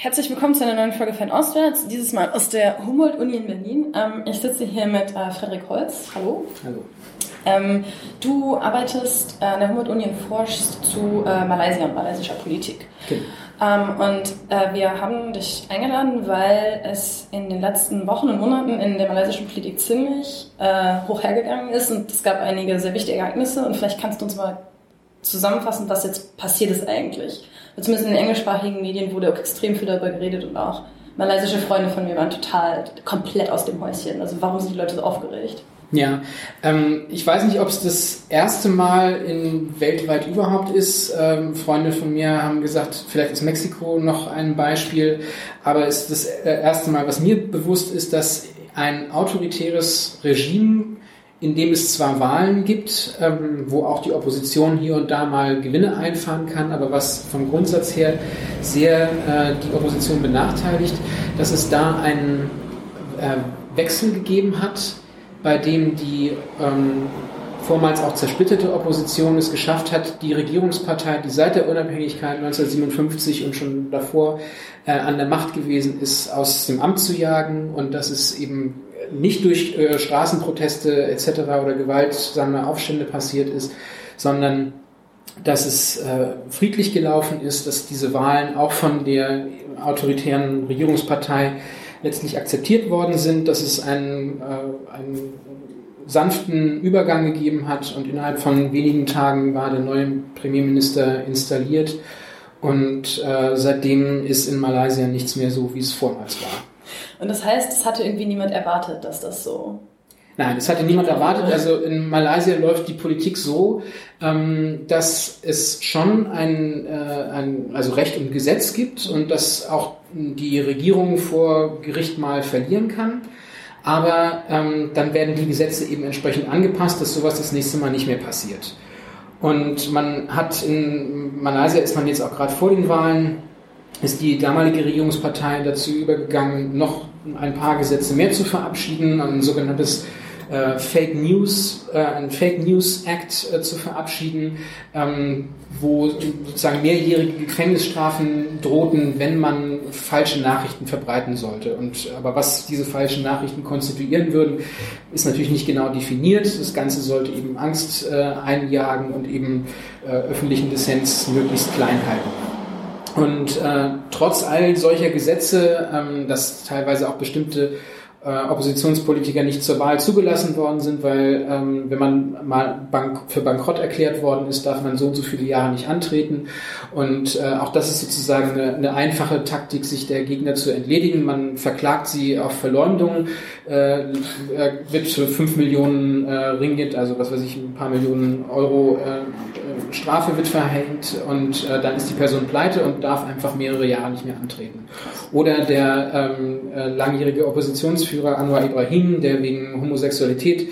Herzlich willkommen zu einer neuen Folge von Ostwärts, dieses Mal aus der Humboldt-Uni in Berlin. Ähm, ich sitze hier mit äh, Frederik Holz. Hallo. Hallo. Ähm, du arbeitest äh, an der Humboldt-Uni und forschst zu äh, Malaysia und malaysischer Politik. Okay. Ähm, und äh, wir haben dich eingeladen, weil es in den letzten Wochen und Monaten in der malaysischen Politik ziemlich äh, hoch hergegangen ist und es gab einige sehr wichtige Ereignisse und vielleicht kannst du uns mal zusammenfassen, was jetzt passiert ist eigentlich. Zumindest in den englischsprachigen Medien wurde extrem viel darüber geredet und auch malaysische Freunde von mir waren total komplett aus dem Häuschen. Also warum sind die Leute so aufgeregt? Ja, ähm, ich weiß nicht, ob es das erste Mal in weltweit überhaupt ist. Ähm, Freunde von mir haben gesagt, vielleicht ist Mexiko noch ein Beispiel, aber es ist das äh, erste Mal, was mir bewusst ist, dass ein autoritäres Regime in dem es zwar Wahlen gibt, ähm, wo auch die Opposition hier und da mal Gewinne einfahren kann, aber was vom Grundsatz her sehr äh, die Opposition benachteiligt, dass es da einen äh, Wechsel gegeben hat, bei dem die ähm, vormals auch zersplitterte Opposition es geschafft hat, die Regierungspartei, die seit der Unabhängigkeit 1957 und schon davor äh, an der Macht gewesen ist, aus dem Amt zu jagen. Und dass es eben nicht durch äh, Straßenproteste etc. oder gewaltsame Aufstände passiert ist, sondern dass es äh, friedlich gelaufen ist, dass diese Wahlen auch von der autoritären Regierungspartei letztlich akzeptiert worden sind, dass es einen, äh, einen sanften Übergang gegeben hat und innerhalb von wenigen Tagen war der neue Premierminister installiert und äh, seitdem ist in Malaysia nichts mehr so, wie es vormals war. Und das heißt, es hatte irgendwie niemand erwartet, dass das so. Nein, das hatte niemand erwartet. Also in Malaysia läuft die Politik so, ähm, dass es schon ein, äh, ein also Recht und Gesetz gibt und dass auch die Regierung vor Gericht mal verlieren kann. Aber ähm, dann werden die Gesetze eben entsprechend angepasst, dass sowas das nächste Mal nicht mehr passiert. Und man hat in Malaysia ist man jetzt auch gerade vor den Wahlen ist die damalige Regierungspartei dazu übergegangen, noch ein paar Gesetze mehr zu verabschieden, ein sogenanntes äh, Fake News, äh, ein Fake News Act äh, zu verabschieden, ähm, wo sozusagen mehrjährige Gefängnisstrafen drohten, wenn man falsche Nachrichten verbreiten sollte. Und aber was diese falschen Nachrichten konstituieren würden, ist natürlich nicht genau definiert. Das Ganze sollte eben Angst äh, einjagen und eben äh, öffentlichen Dissens möglichst klein halten. Und äh, trotz all solcher Gesetze, ähm, dass teilweise auch bestimmte äh, Oppositionspolitiker nicht zur Wahl zugelassen worden sind, weil ähm, wenn man mal bank für bankrott erklärt worden ist, darf man so und so viele Jahre nicht antreten. Und äh, auch das ist sozusagen eine, eine einfache Taktik, sich der Gegner zu entledigen. Man verklagt sie auf Verleumdung, äh, wird für fünf Millionen äh, Ringgit, also was weiß ich, ein paar Millionen Euro äh, äh, Strafe wird verhängt und äh, dann ist die Person pleite und darf einfach mehrere Jahre nicht mehr antreten. Oder der ähm, äh, langjährige Oppositionsführer Anwar Ibrahim, der wegen Homosexualität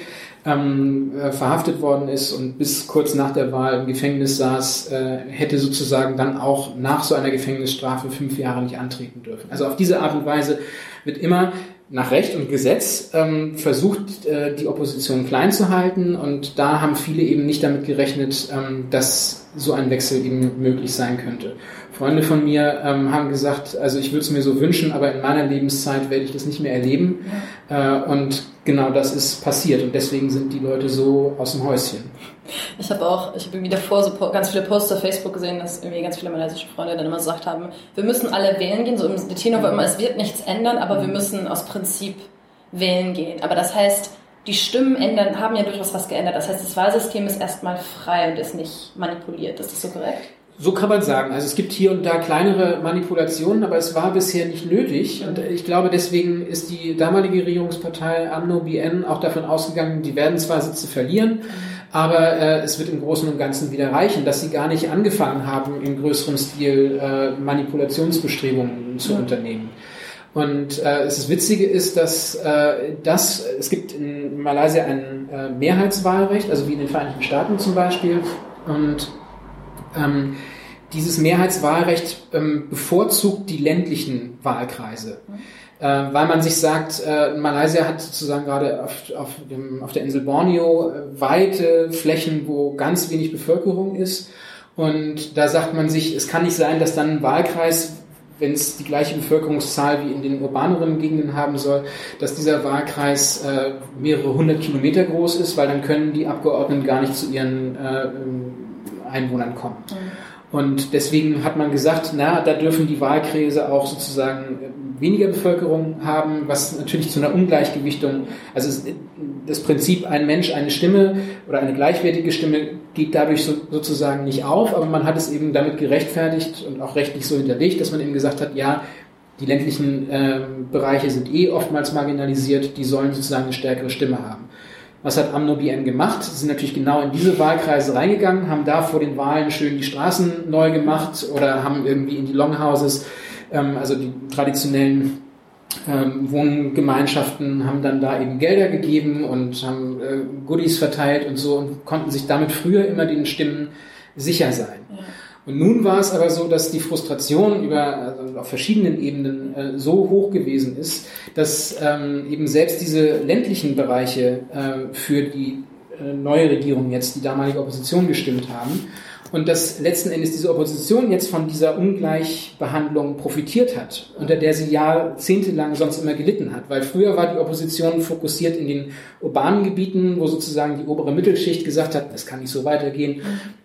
ähm, äh, verhaftet worden ist und bis kurz nach der Wahl im Gefängnis saß, äh, hätte sozusagen dann auch nach so einer Gefängnisstrafe fünf Jahre nicht antreten dürfen. Also auf diese Art und Weise wird immer nach Recht und Gesetz ähm, versucht, äh, die Opposition klein zu halten und da haben viele eben nicht damit gerechnet, ähm, dass so ein Wechsel eben möglich sein könnte. Freunde von mir ähm, haben gesagt, also ich würde es mir so wünschen, aber in meiner Lebenszeit werde ich das nicht mehr erleben. Äh, und genau das ist passiert und deswegen sind die Leute so aus dem Häuschen. Ich habe auch, ich habe irgendwie davor so ganz viele Posts auf Facebook gesehen, dass irgendwie ganz viele malaysische Freunde dann immer gesagt haben, wir müssen alle wählen gehen, so im Latino war immer, es wird nichts ändern, aber wir mhm. müssen aus Prinzip wählen gehen. Aber das heißt, die Stimmen ändern, haben ja durchaus was geändert. Das heißt, das Wahlsystem ist erstmal frei und ist nicht manipuliert. Ist das so korrekt? So kann man sagen. Also es gibt hier und da kleinere Manipulationen, aber es war bisher nicht nötig. Und ich glaube, deswegen ist die damalige Regierungspartei AMNO BN auch davon ausgegangen, die werden zwar Sitze verlieren, aber äh, es wird im Großen und Ganzen wieder reichen, dass sie gar nicht angefangen haben, im größeren Stil äh, Manipulationsbestrebungen zu ja. unternehmen. Und äh, das Witzige ist, dass äh, das, es gibt in Malaysia ein äh, Mehrheitswahlrecht, also wie in den Vereinigten Staaten zum Beispiel. Und ähm, dieses Mehrheitswahlrecht ähm, bevorzugt die ländlichen Wahlkreise. Äh, weil man sich sagt, äh, Malaysia hat sozusagen gerade auf, auf, dem, auf der Insel Borneo äh, weite Flächen, wo ganz wenig Bevölkerung ist. Und da sagt man sich, es kann nicht sein, dass dann ein Wahlkreis wenn es die gleiche Bevölkerungszahl wie in den urbaneren Gegenden haben soll, dass dieser Wahlkreis äh, mehrere hundert Kilometer groß ist, weil dann können die Abgeordneten gar nicht zu ihren äh, Einwohnern kommen. Mhm. Und deswegen hat man gesagt, na, da dürfen die Wahlkreise auch sozusagen weniger Bevölkerung haben, was natürlich zu einer Ungleichgewichtung, also das Prinzip ein Mensch, eine Stimme oder eine gleichwertige Stimme geht dadurch so, sozusagen nicht auf, aber man hat es eben damit gerechtfertigt und auch rechtlich so hinterlegt, dass man eben gesagt hat, ja, die ländlichen äh, Bereiche sind eh oftmals marginalisiert, die sollen sozusagen eine stärkere Stimme haben. Was hat AmnoBN gemacht? Sie sind natürlich genau in diese Wahlkreise reingegangen, haben da vor den Wahlen schön die Straßen neu gemacht oder haben irgendwie in die Longhouses, ähm, also die traditionellen ähm, Wohngemeinschaften, haben dann da eben Gelder gegeben und haben äh, Goodies verteilt und so und konnten sich damit früher immer den Stimmen sicher sein. Ja. Und nun war es aber so, dass die Frustration über also auf verschiedenen Ebenen äh, so hoch gewesen ist, dass ähm, eben selbst diese ländlichen Bereiche äh, für die äh, neue Regierung jetzt die damalige Opposition gestimmt haben und dass letzten Endes diese Opposition jetzt von dieser Ungleichbehandlung profitiert hat, unter der sie jahrzehntelang sonst immer gelitten hat. Weil früher war die Opposition fokussiert in den urbanen Gebieten, wo sozusagen die obere Mittelschicht gesagt hat, das kann nicht so weitergehen.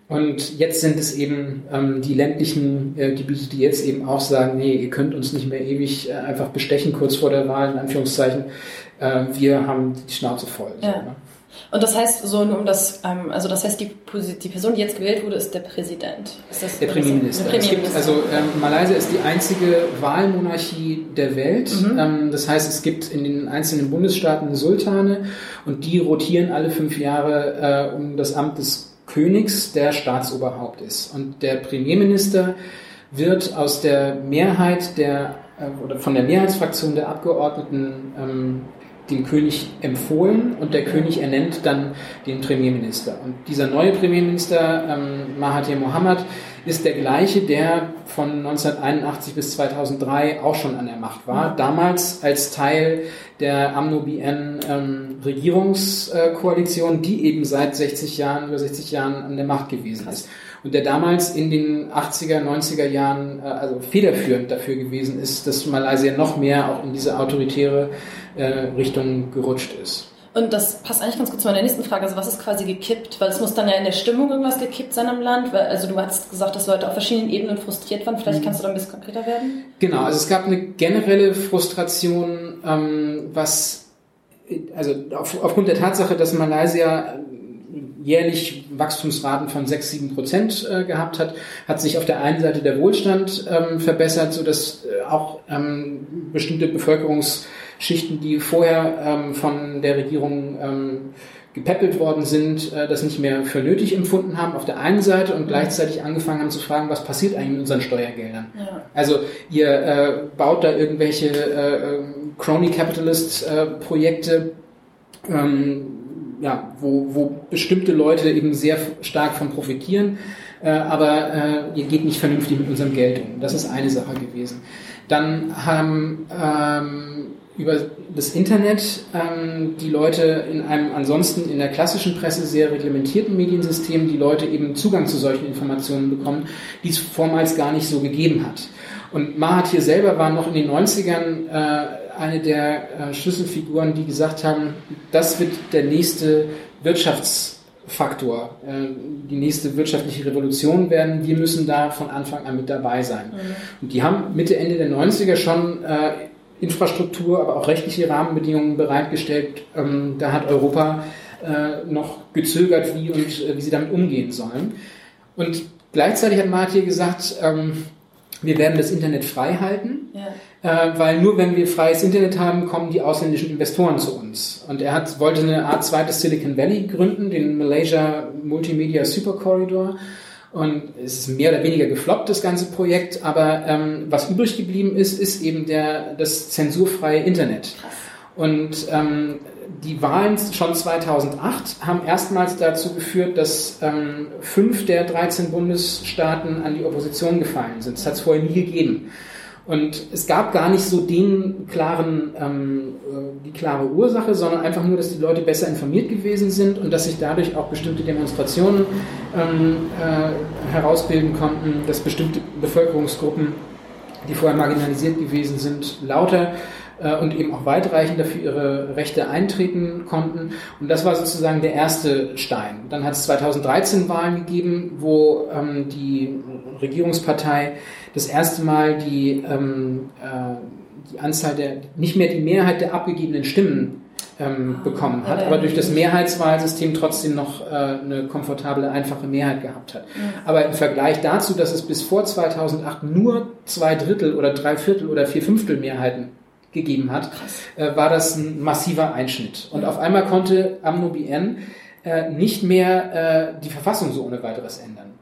Und jetzt sind es eben ähm, die ländlichen äh, Gebiete, die jetzt eben auch sagen, nee, ihr könnt uns nicht mehr ewig äh, einfach bestechen kurz vor der Wahl, in Anführungszeichen. Äh, wir haben die Schnauze voll. Ja. So, ne? Und das heißt, so um das, ähm, also das heißt, die, die Person, die jetzt gewählt wurde, ist der Präsident. Ist das, der Premierminister. Premierminister. also ähm, Malaysia ist die einzige Wahlmonarchie der Welt. Mhm. Ähm, das heißt, es gibt in den einzelnen Bundesstaaten Sultane und die rotieren alle fünf Jahre äh, um das Amt des Königs, der Staatsoberhaupt ist. Und der Premierminister wird aus der Mehrheit der äh, oder von der Mehrheitsfraktion der Abgeordneten ähm, dem König empfohlen und der König ernennt dann den Premierminister. Und dieser neue Premierminister, ähm, Mahathir Mohamad, ist der gleiche, der von 1981 bis 2003 auch schon an der Macht war. Damals als Teil der AMNO-BN ähm, Regierungskoalition, die eben seit 60 Jahren, über 60 Jahren an der Macht gewesen ist. Und der damals in den 80er, 90er Jahren äh, also federführend dafür gewesen ist, dass Malaysia noch mehr auch in diese autoritäre Richtung gerutscht ist. Und das passt eigentlich ganz gut zu meiner nächsten Frage. Also was ist quasi gekippt? Weil es muss dann ja in der Stimmung irgendwas gekippt sein im Land. Weil, also du hast gesagt, dass Leute auf verschiedenen Ebenen frustriert waren. Vielleicht mhm. kannst du da ein bisschen konkreter werden? Genau, also es gab eine generelle Frustration, ähm, was also auf, aufgrund der Tatsache, dass Malaysia jährlich Wachstumsraten von 6, 7 Prozent äh, gehabt hat, hat sich auf der einen Seite der Wohlstand ähm, verbessert, sodass äh, auch ähm, bestimmte Bevölkerungsschichten, die vorher ähm, von der Regierung ähm, gepäppelt worden sind, äh, das nicht mehr für nötig empfunden haben auf der einen Seite und gleichzeitig angefangen haben zu fragen, was passiert eigentlich mit unseren Steuergeldern? Ja. Also ihr äh, baut da irgendwelche äh, Crony Capitalist äh, Projekte, ähm, ja, wo, wo bestimmte Leute eben sehr stark von profitieren, äh, aber äh, ihr geht nicht vernünftig mit unserem Geld um. Das ist eine Sache gewesen. Dann haben ähm, über das Internet ähm, die Leute in einem ansonsten in der klassischen Presse sehr reglementierten Mediensystem die Leute eben Zugang zu solchen Informationen bekommen, die es vormals gar nicht so gegeben hat. Und Mahathir selber war noch in den 90ern äh, eine der äh, Schlüsselfiguren, die gesagt haben, das wird der nächste Wirtschaftsfaktor, äh, die nächste wirtschaftliche Revolution werden. Wir müssen da von Anfang an mit dabei sein. Mhm. Und die haben Mitte, Ende der 90er schon äh, Infrastruktur, aber auch rechtliche Rahmenbedingungen bereitgestellt. Ähm, da hat Europa äh, noch gezögert, wie und äh, wie sie damit umgehen sollen. Und gleichzeitig hat Martin gesagt, ähm, wir werden das Internet frei halten. Ja äh, weil nur wenn wir freies Internet haben, kommen die ausländischen Investoren zu uns. Und er hat, wollte eine Art zweites Silicon Valley gründen, den Malaysia Multimedia Super Corridor. Und es ist mehr oder weniger gefloppt, das ganze Projekt. Aber ähm, was übrig geblieben ist, ist eben der, das zensurfreie Internet. Und ähm, die Wahlen schon 2008 haben erstmals dazu geführt, dass ähm, fünf der 13 Bundesstaaten an die Opposition gefallen sind. Das hat es vorher nie gegeben. Und es gab gar nicht so den klaren, ähm, äh, die klare Ursache, sondern einfach nur, dass die Leute besser informiert gewesen sind und dass sich dadurch auch bestimmte Demonstrationen ähm, äh, herausbilden konnten, dass bestimmte Bevölkerungsgruppen die vorher marginalisiert gewesen sind, lauter äh, und eben auch weitreichender für ihre Rechte eintreten konnten. Und das war sozusagen der erste Stein. Dann hat es 2013 Wahlen gegeben, wo ähm, die Regierungspartei das erste Mal die, ähm, äh, die Anzahl der, nicht mehr die Mehrheit der abgegebenen Stimmen ähm, bekommen hat, aber durch das Mehrheitswahlsystem trotzdem noch äh, eine komfortable, einfache Mehrheit gehabt hat. Aber im Vergleich dazu, dass es bis vor 2008 nur zwei Drittel oder drei Viertel oder vier Fünftel Mehrheiten gegeben hat, äh, war das ein massiver Einschnitt. Und auf einmal konnte AmnoBN äh, nicht mehr äh, die Verfassung so ohne weiteres ändern.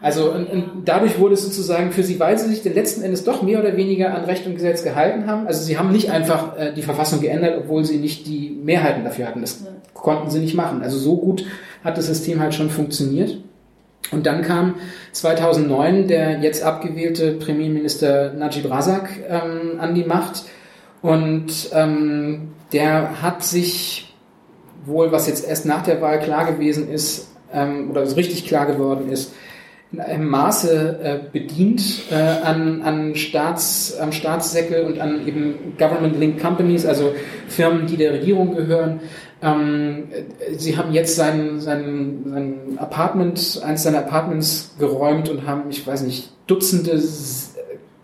Also und, und dadurch wurde es sozusagen für sie, weil sie sich den letzten Endes doch mehr oder weniger an Recht und Gesetz gehalten haben. Also sie haben nicht einfach äh, die Verfassung geändert, obwohl sie nicht die Mehrheiten dafür hatten. Das konnten sie nicht machen. Also so gut hat das System halt schon funktioniert. Und dann kam 2009 der jetzt abgewählte Premierminister Najib Razak ähm, an die Macht und ähm, der hat sich wohl, was jetzt erst nach der Wahl klar gewesen ist, ähm, oder so richtig klar geworden ist, in einem Maße äh, bedient äh, an, an Staats, am Staatssäckel und an eben Government-Linked Companies, also Firmen, die der Regierung gehören. Ähm, sie haben jetzt sein, sein, sein Apartment, eins seiner Apartments geräumt und haben, ich weiß nicht, Dutzende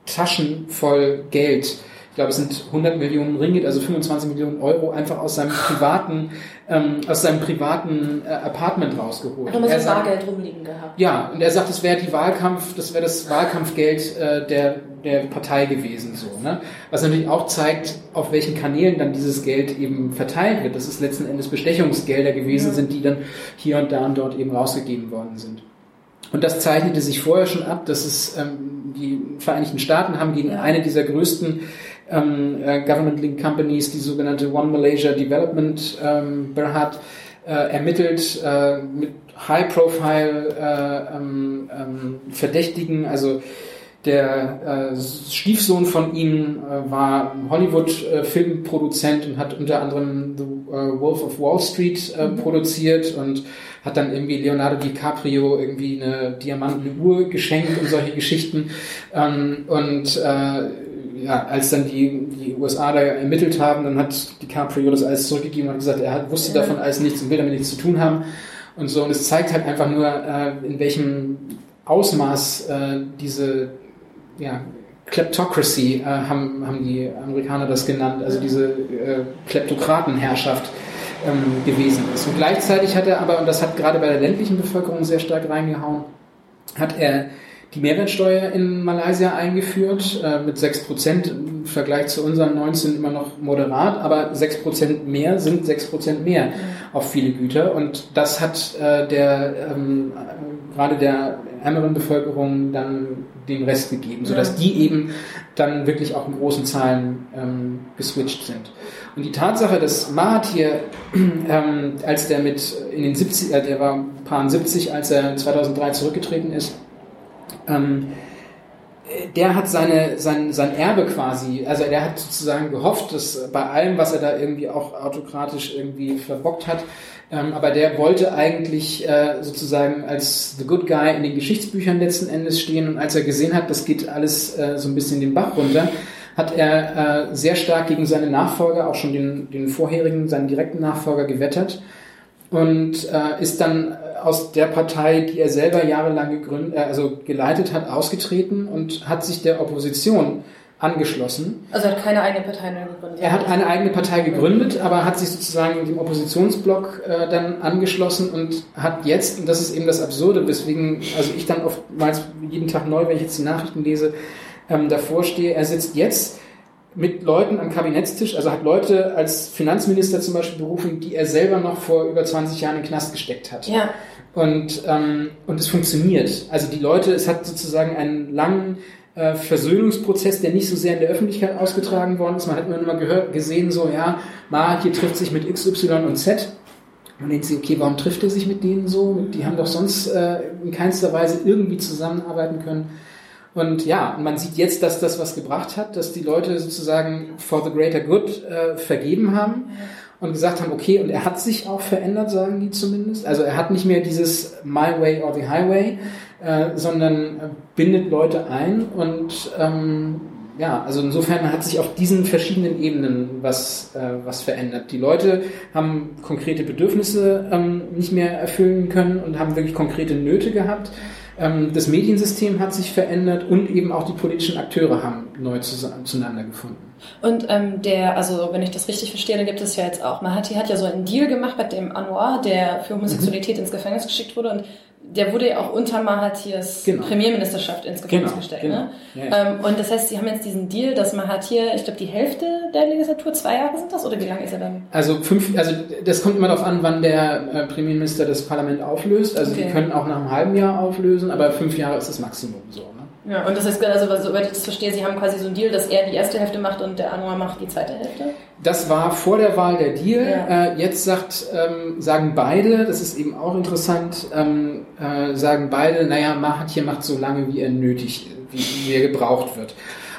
Taschen voll Geld glaube, es sind 100 Millionen Ringgit, also 25 Millionen Euro, einfach aus seinem privaten, ähm, aus seinem privaten äh, Apartment rausgeholt. Hat er mal so Bargeld rumliegen gehabt. Ja, und er sagt, das wäre die Wahlkampf, das wäre das Wahlkampfgeld äh, der der Partei gewesen, so, ne? Was natürlich auch zeigt, auf welchen Kanälen dann dieses Geld eben verteilt wird, dass es letzten Endes Bestechungsgelder gewesen ja. sind, die dann hier und da und dort eben rausgegeben worden sind. Und das zeichnete sich vorher schon ab, dass es ähm, die Vereinigten Staaten haben gegen eine dieser größten ähm, äh, Government Link Companies, die sogenannte One Malaysia Development ähm, Berhad, äh, ermittelt äh, mit High-Profile äh, ähm, ähm, Verdächtigen, also der äh, Stiefsohn von ihm äh, war Hollywood-Filmproduzent und hat unter anderem The äh, Wolf of Wall Street äh, mhm. produziert und hat dann irgendwie Leonardo DiCaprio irgendwie eine diamantene Uhr geschenkt und solche Geschichten. Ähm, und äh, ja, als dann die, die USA da ermittelt haben, dann hat DiCaprio das alles zurückgegeben und hat gesagt, er hat, wusste ja. davon alles nichts und will damit nichts zu tun haben. Und so, und es zeigt halt einfach nur, äh, in welchem Ausmaß äh, diese ja, Kleptocracy, äh, haben, haben die Amerikaner das genannt, also diese äh, Kleptokratenherrschaft ähm, gewesen ist. Und gleichzeitig hat er aber, und das hat gerade bei der ländlichen Bevölkerung sehr stark reingehauen, hat er die Mehrwertsteuer in Malaysia eingeführt äh, mit 6%, im Vergleich zu unseren 19 immer noch moderat, aber 6% mehr sind 6% mehr mhm. auf viele Güter und das hat äh, der ähm, gerade der ärmeren Bevölkerung dann den Rest gegeben, sodass ja. die eben dann wirklich auch in großen Zahlen ähm, geswitcht sind. Und die Tatsache, dass Mahathir, ähm, als der mit in den 70, er, der war paar 70, als er 2003 zurückgetreten ist, ähm, der hat seine, sein, sein Erbe quasi, also der hat sozusagen gehofft, dass bei allem, was er da irgendwie auch autokratisch irgendwie verbockt hat, ähm, aber der wollte eigentlich äh, sozusagen als The Good Guy in den Geschichtsbüchern letzten Endes stehen und als er gesehen hat, das geht alles äh, so ein bisschen den Bach runter, hat er äh, sehr stark gegen seine Nachfolger, auch schon den, den vorherigen, seinen direkten Nachfolger gewettert und äh, ist dann aus der Partei, die er selber jahrelang gegründet, äh, also geleitet hat, ausgetreten und hat sich der Opposition angeschlossen. Also er hat keine eigene Partei mehr gegründet. Er hat eine eigene Partei gegründet, aber hat sich sozusagen dem Oppositionsblock äh, dann angeschlossen und hat jetzt, und das ist eben das Absurde, weswegen, also ich dann oftmals jeden Tag neu, wenn ich jetzt die Nachrichten lese, ähm, davor stehe, er sitzt jetzt mit Leuten am Kabinettstisch, also hat Leute als Finanzminister zum Beispiel berufen, die er selber noch vor über 20 Jahren in den Knast gesteckt hat. Ja. Und, ähm, und es funktioniert. Also die Leute, es hat sozusagen einen langen äh, Versöhnungsprozess, der nicht so sehr in der Öffentlichkeit ausgetragen worden ist. Man hat immer nur gehört, gesehen, so, ja, Ma hier trifft sich mit X, Y und Z. Man denkt sich, okay, warum trifft er sich mit denen so? Die haben doch sonst äh, in keinster Weise irgendwie zusammenarbeiten können. Und ja, man sieht jetzt, dass das was gebracht hat, dass die Leute sozusagen for the greater good äh, vergeben haben und gesagt haben, okay, und er hat sich auch verändert, sagen die zumindest. Also er hat nicht mehr dieses My Way or the Highway, äh, sondern bindet Leute ein und ähm, ja, also insofern hat sich auf diesen verschiedenen Ebenen was, äh, was verändert. Die Leute haben konkrete Bedürfnisse ähm, nicht mehr erfüllen können und haben wirklich konkrete Nöte gehabt. Ähm, das Mediensystem hat sich verändert und eben auch die politischen Akteure haben neu zueinander gefunden. Und ähm, der, also wenn ich das richtig verstehe, dann gibt es ja jetzt auch, Mahati hat ja so einen Deal gemacht mit dem Anwar, der für Homosexualität mhm. ins Gefängnis geschickt wurde und der wurde ja auch unter Mahatirs genau. Premierministerschaft ins Gefängnis genau, gestellt. Genau. Ne? Ja, ja. Ähm, und das heißt, sie haben jetzt diesen Deal, dass Mahathir, ich glaube, die Hälfte der Legislatur, zwei Jahre sind das, oder wie lange ist er dann? Also fünf, also das kommt immer darauf an, wann der äh, Premierminister das Parlament auflöst. Also okay. die können auch nach einem halben Jahr auflösen, aber fünf Jahre ist das Maximum so. Ja, und das heißt, also, soweit ich das verstehe, Sie haben quasi so einen Deal, dass er die erste Hälfte macht und der Anwar macht die zweite Hälfte? Das war vor der Wahl der Deal. Ja. Äh, jetzt sagt, ähm, sagen beide, das ist eben auch interessant, ähm, äh, sagen beide, naja, Mahathir macht so lange, wie er nötig, wie, wie er gebraucht wird.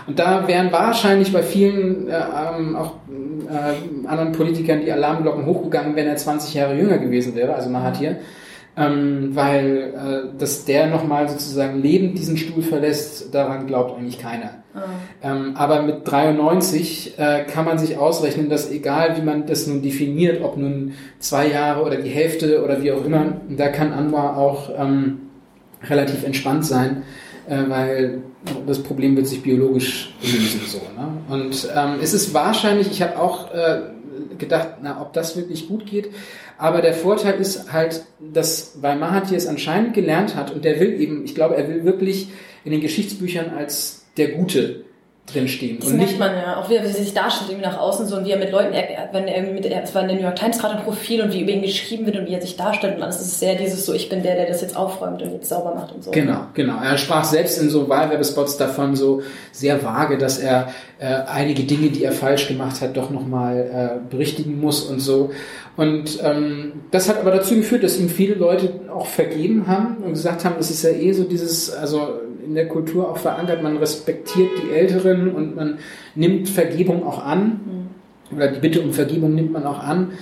Und da wären wahrscheinlich bei vielen äh, ähm, auch äh, anderen Politikern die Alarmglocken hochgegangen, wenn er 20 Jahre jünger gewesen wäre, also Mahathir ähm, weil äh, dass der nochmal sozusagen lebend diesen Stuhl verlässt, daran glaubt eigentlich keiner. Oh. Ähm, aber mit 93 äh, kann man sich ausrechnen, dass egal wie man das nun definiert, ob nun zwei Jahre oder die Hälfte oder wie auch immer, da kann Anwar auch ähm, relativ entspannt sein, äh, weil das Problem wird sich biologisch lösen. So, ne? Und ähm, es ist wahrscheinlich, ich habe auch äh, gedacht, na, ob das wirklich gut geht. Aber der Vorteil ist halt, dass weil Mahathir es anscheinend gelernt hat und der will eben, ich glaube, er will wirklich in den Geschichtsbüchern als der Gute drinstehen. Das und merkt man ja, auch wie er sich darstellt, irgendwie nach außen so und wie er mit Leuten, er, wenn er mit, es war in der New York Times gerade ein Profil und wie über ihn geschrieben wird und wie er sich darstellt und alles, das ist sehr dieses so, ich bin der, der das jetzt aufräumt und jetzt sauber macht und so. Genau, genau. Er sprach selbst in so Wahlwerbespots davon so sehr vage, dass er äh, einige Dinge, die er falsch gemacht hat, doch nochmal äh, berichtigen muss und so. Und ähm, das hat aber dazu geführt, dass ihm viele Leute auch vergeben haben und gesagt haben, das ist ja eh so dieses, also in der Kultur auch verankert, man respektiert die Älteren und man nimmt Vergebung auch an. Mhm. Oder die Bitte um Vergebung nimmt man auch an.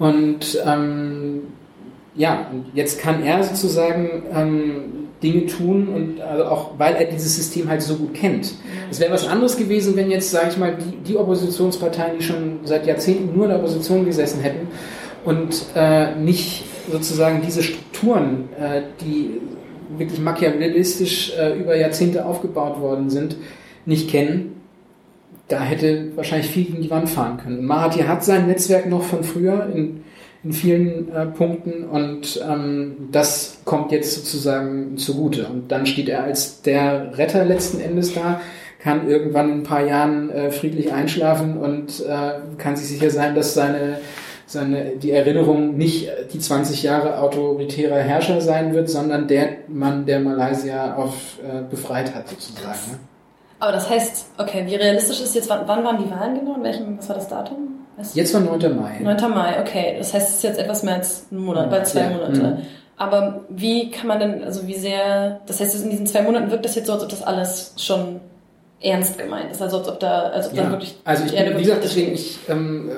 Und ähm, ja, jetzt kann er sozusagen ähm, Dinge tun und also auch weil er dieses System halt so gut kennt. Es wäre was anderes gewesen, wenn jetzt, sage ich mal, die, die Oppositionsparteien, die schon seit Jahrzehnten nur in der Opposition gesessen hätten und äh, nicht sozusagen diese Strukturen, äh, die wirklich machiavellistisch äh, über Jahrzehnte aufgebaut worden sind, nicht kennen, da hätte wahrscheinlich viel gegen die Wand fahren können. Mahathir hat sein Netzwerk noch von früher in, in vielen äh, Punkten und ähm, das kommt jetzt sozusagen zugute. Und dann steht er als der Retter letzten Endes da, kann irgendwann in ein paar Jahren äh, friedlich einschlafen und äh, kann sich sicher sein, dass seine seine, die Erinnerung nicht die 20 Jahre autoritärer Herrscher sein wird, sondern der Mann, der Malaysia auf, äh, befreit hat, sozusagen. Ne? Aber das heißt, okay, wie realistisch ist jetzt, wann, waren die Wahlen genau? In welchem, was war das Datum? Weißt jetzt war 9. Mai. 9. Mai, okay. Das heißt, es ist jetzt etwas mehr als ein Monat, bald zwei ja. Monate. Mhm. Aber wie kann man denn, also wie sehr, das heißt, in diesen zwei Monaten wirkt das jetzt so, als ob das alles schon ernst gemeint ist, also als ob da, als ob ja. da wirklich. Also ich bin, wie gesagt, deswegen, ich ähm,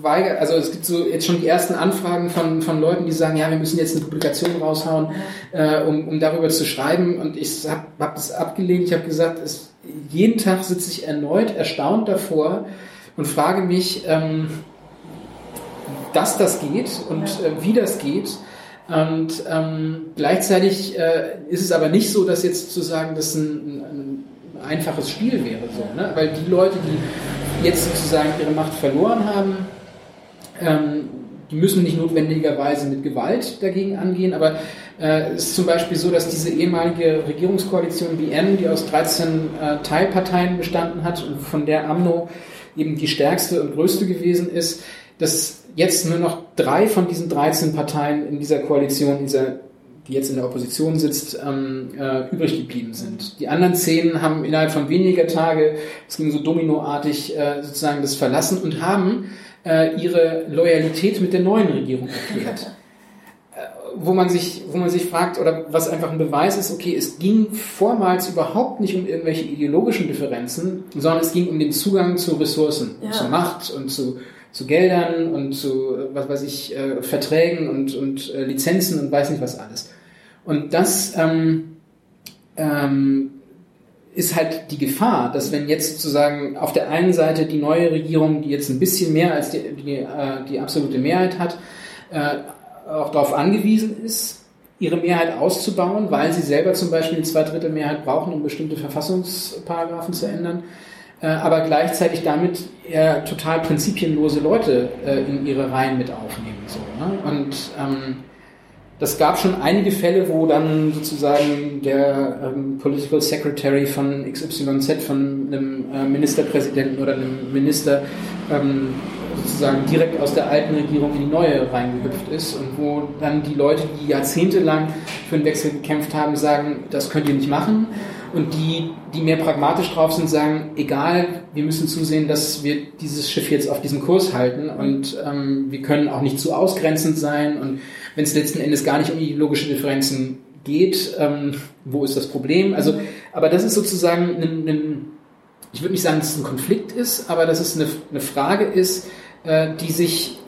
weigere, also es gibt so jetzt schon die ersten Anfragen von, von Leuten, die sagen, ja, wir müssen jetzt eine Publikation raushauen, äh, um, um darüber zu schreiben. Und ich habe hab das abgelehnt, ich habe gesagt, es, jeden Tag sitze ich erneut erstaunt davor und frage mich, ähm, dass das geht und äh, wie das geht. Und ähm, gleichzeitig äh, ist es aber nicht so, dass jetzt zu sagen, dass ein einfaches Spiel wäre. So, ne? Weil die Leute, die jetzt sozusagen ihre Macht verloren haben, ähm, die müssen nicht notwendigerweise mit Gewalt dagegen angehen, aber äh, es ist zum Beispiel so, dass diese ehemalige Regierungskoalition BN, die aus 13 äh, Teilparteien bestanden hat und von der AMNO eben die stärkste und größte gewesen ist, dass jetzt nur noch drei von diesen 13 Parteien in dieser Koalition, in dieser die jetzt in der Opposition sitzt, ähm, äh, übrig geblieben sind. Die anderen zehn haben innerhalb von weniger Tage, es ging so dominoartig, äh, sozusagen das verlassen und haben äh, ihre Loyalität mit der neuen Regierung erklärt. Äh, wo man sich, wo man sich fragt, oder was einfach ein Beweis ist, okay, es ging vormals überhaupt nicht um irgendwelche ideologischen Differenzen, sondern es ging um den Zugang zu Ressourcen, ja. zu Macht und zu zu Geldern und zu, was weiß ich, äh, Verträgen und, und äh, Lizenzen und weiß nicht was alles. Und das ähm, ähm, ist halt die Gefahr, dass wenn jetzt sozusagen auf der einen Seite die neue Regierung, die jetzt ein bisschen mehr als die, die, äh, die absolute Mehrheit hat, äh, auch darauf angewiesen ist, ihre Mehrheit auszubauen, weil sie selber zum Beispiel eine Zweidrittelmehrheit brauchen, um bestimmte Verfassungsparagraphen zu ändern, äh, aber gleichzeitig damit eher total prinzipienlose Leute äh, in ihre Reihen mit aufnehmen. So, ne? Und ähm, das gab schon einige Fälle, wo dann sozusagen der ähm, Political Secretary von XYZ, von einem äh, Ministerpräsidenten oder einem Minister ähm, sozusagen direkt aus der alten Regierung in die neue reingehüpft ist und wo dann die Leute, die jahrzehntelang für einen Wechsel gekämpft haben, sagen, das könnt ihr nicht machen. Und die, die mehr pragmatisch drauf sind, sagen, egal, wir müssen zusehen, dass wir dieses Schiff jetzt auf diesem Kurs halten und ähm, wir können auch nicht zu ausgrenzend sein und wenn es letzten Endes gar nicht um ideologische Differenzen geht, ähm, wo ist das Problem? Also, aber das ist sozusagen ein, ein ich würde nicht sagen, dass es ein Konflikt ist, aber dass es eine, eine Frage ist, äh, die sich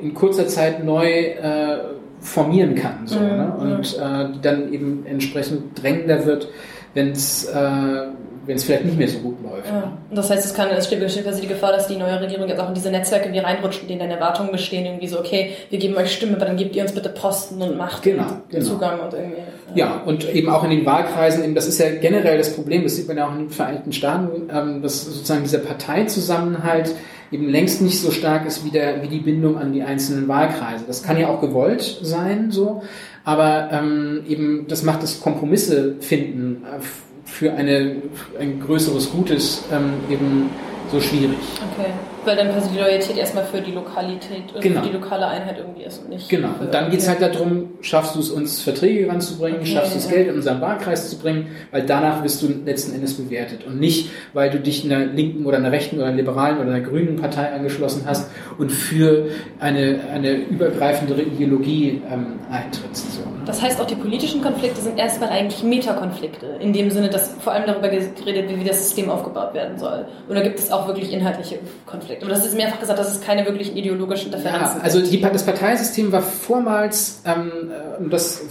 in kurzer Zeit neu äh, formieren kann. So, mhm. ne? Und äh, die dann eben entsprechend drängender wird, wenn es äh, wenn es vielleicht nicht mehr so gut läuft. Ja. Das heißt, es kann, es steht quasi die Gefahr, dass die neue Regierung jetzt auch in diese Netzwerke wie reinrutscht, in denen dann Erwartungen bestehen, irgendwie so, okay, wir geben euch Stimme, aber dann gebt ihr uns bitte Posten und Macht genau, und genau. Zugang und irgendwie. Ja. ja. und eben auch in den Wahlkreisen, eben, das ist ja generell das Problem, das sieht man ja auch in den Vereinigten Staaten, ähm, dass sozusagen dieser Parteizusammenhalt eben längst nicht so stark ist wie, der, wie die Bindung an die einzelnen Wahlkreise. Das kann ja auch gewollt sein, so, aber ähm, eben das macht das Kompromisse finden äh, für eine, ein größeres Gutes ähm, eben so schwierig. Okay, weil dann quasi die Loyalität erstmal für die Lokalität und genau. für die lokale Einheit irgendwie ist und nicht. Genau, und dann geht es halt darum, schaffst du es uns Verträge ranzubringen, okay, schaffst du es Geld in unseren Wahlkreis zu bringen, weil danach wirst du letzten Endes bewertet und nicht, weil du dich einer linken oder einer rechten oder einer liberalen oder einer grünen Partei angeschlossen hast und für eine, eine übergreifendere Ideologie ähm, eintrittst. So, ne? Das heißt, auch die politischen Konflikte sind erstmal eigentlich Metakonflikte, in dem Sinne, dass vor allem darüber geredet wird, wie das System aufgebaut werden soll. Oder gibt es auch wirklich inhaltliche Konflikte? Aber das ist mehrfach gesagt, dass es keine wirklichen ideologischen Differenzen ja, also die, das Parteisystem war vormals, ähm, äh, das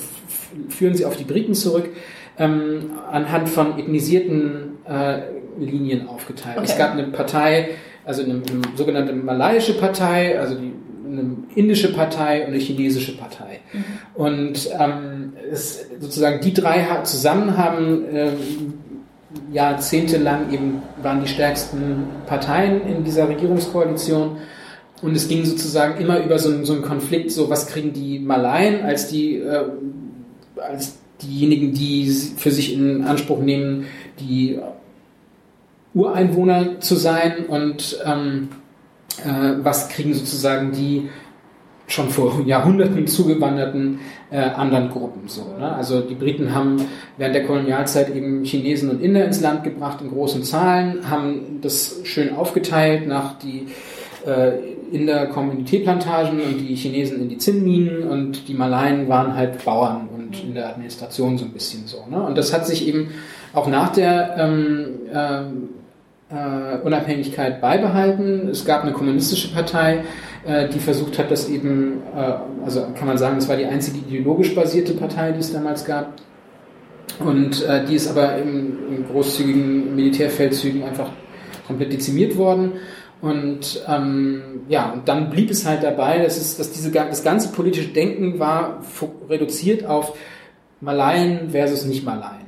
führen sie auf die Briten zurück, ähm, anhand von ethnisierten äh, Linien aufgeteilt. Okay. Es gab eine Partei, also eine, eine sogenannte malaiische Partei, also die eine indische Partei und eine chinesische Partei. Mhm. Und ähm, es, sozusagen die drei zusammen haben ähm, jahrzehntelang eben waren die stärksten Parteien in dieser Regierungskoalition. Und es ging sozusagen immer über so einen, so einen Konflikt, so was kriegen die Malaien als die, äh, als diejenigen, die für sich in Anspruch nehmen, die Ureinwohner zu sein und ähm, äh, was kriegen sozusagen die schon vor Jahrhunderten zugewanderten äh, anderen Gruppen. So, ne? Also die Briten haben während der Kolonialzeit eben Chinesen und Inder ins Land gebracht in großen Zahlen, haben das schön aufgeteilt nach die äh, Inder kommen in die Teeplantagen und die Chinesen in die Zinnminen und die Malaien waren halt Bauern und in der Administration so ein bisschen so. Ne? Und das hat sich eben auch nach der ähm, ähm, äh, Unabhängigkeit beibehalten. Es gab eine kommunistische Partei, äh, die versucht hat, das eben, äh, also kann man sagen, es war die einzige ideologisch basierte Partei, die es damals gab. Und äh, die ist aber in, in großzügigen Militärfeldzügen einfach komplett dezimiert worden. Und ähm, ja, und dann blieb es halt dabei, dass, es, dass diese, das ganze politische Denken war reduziert auf Malaien versus Nicht-Malaien.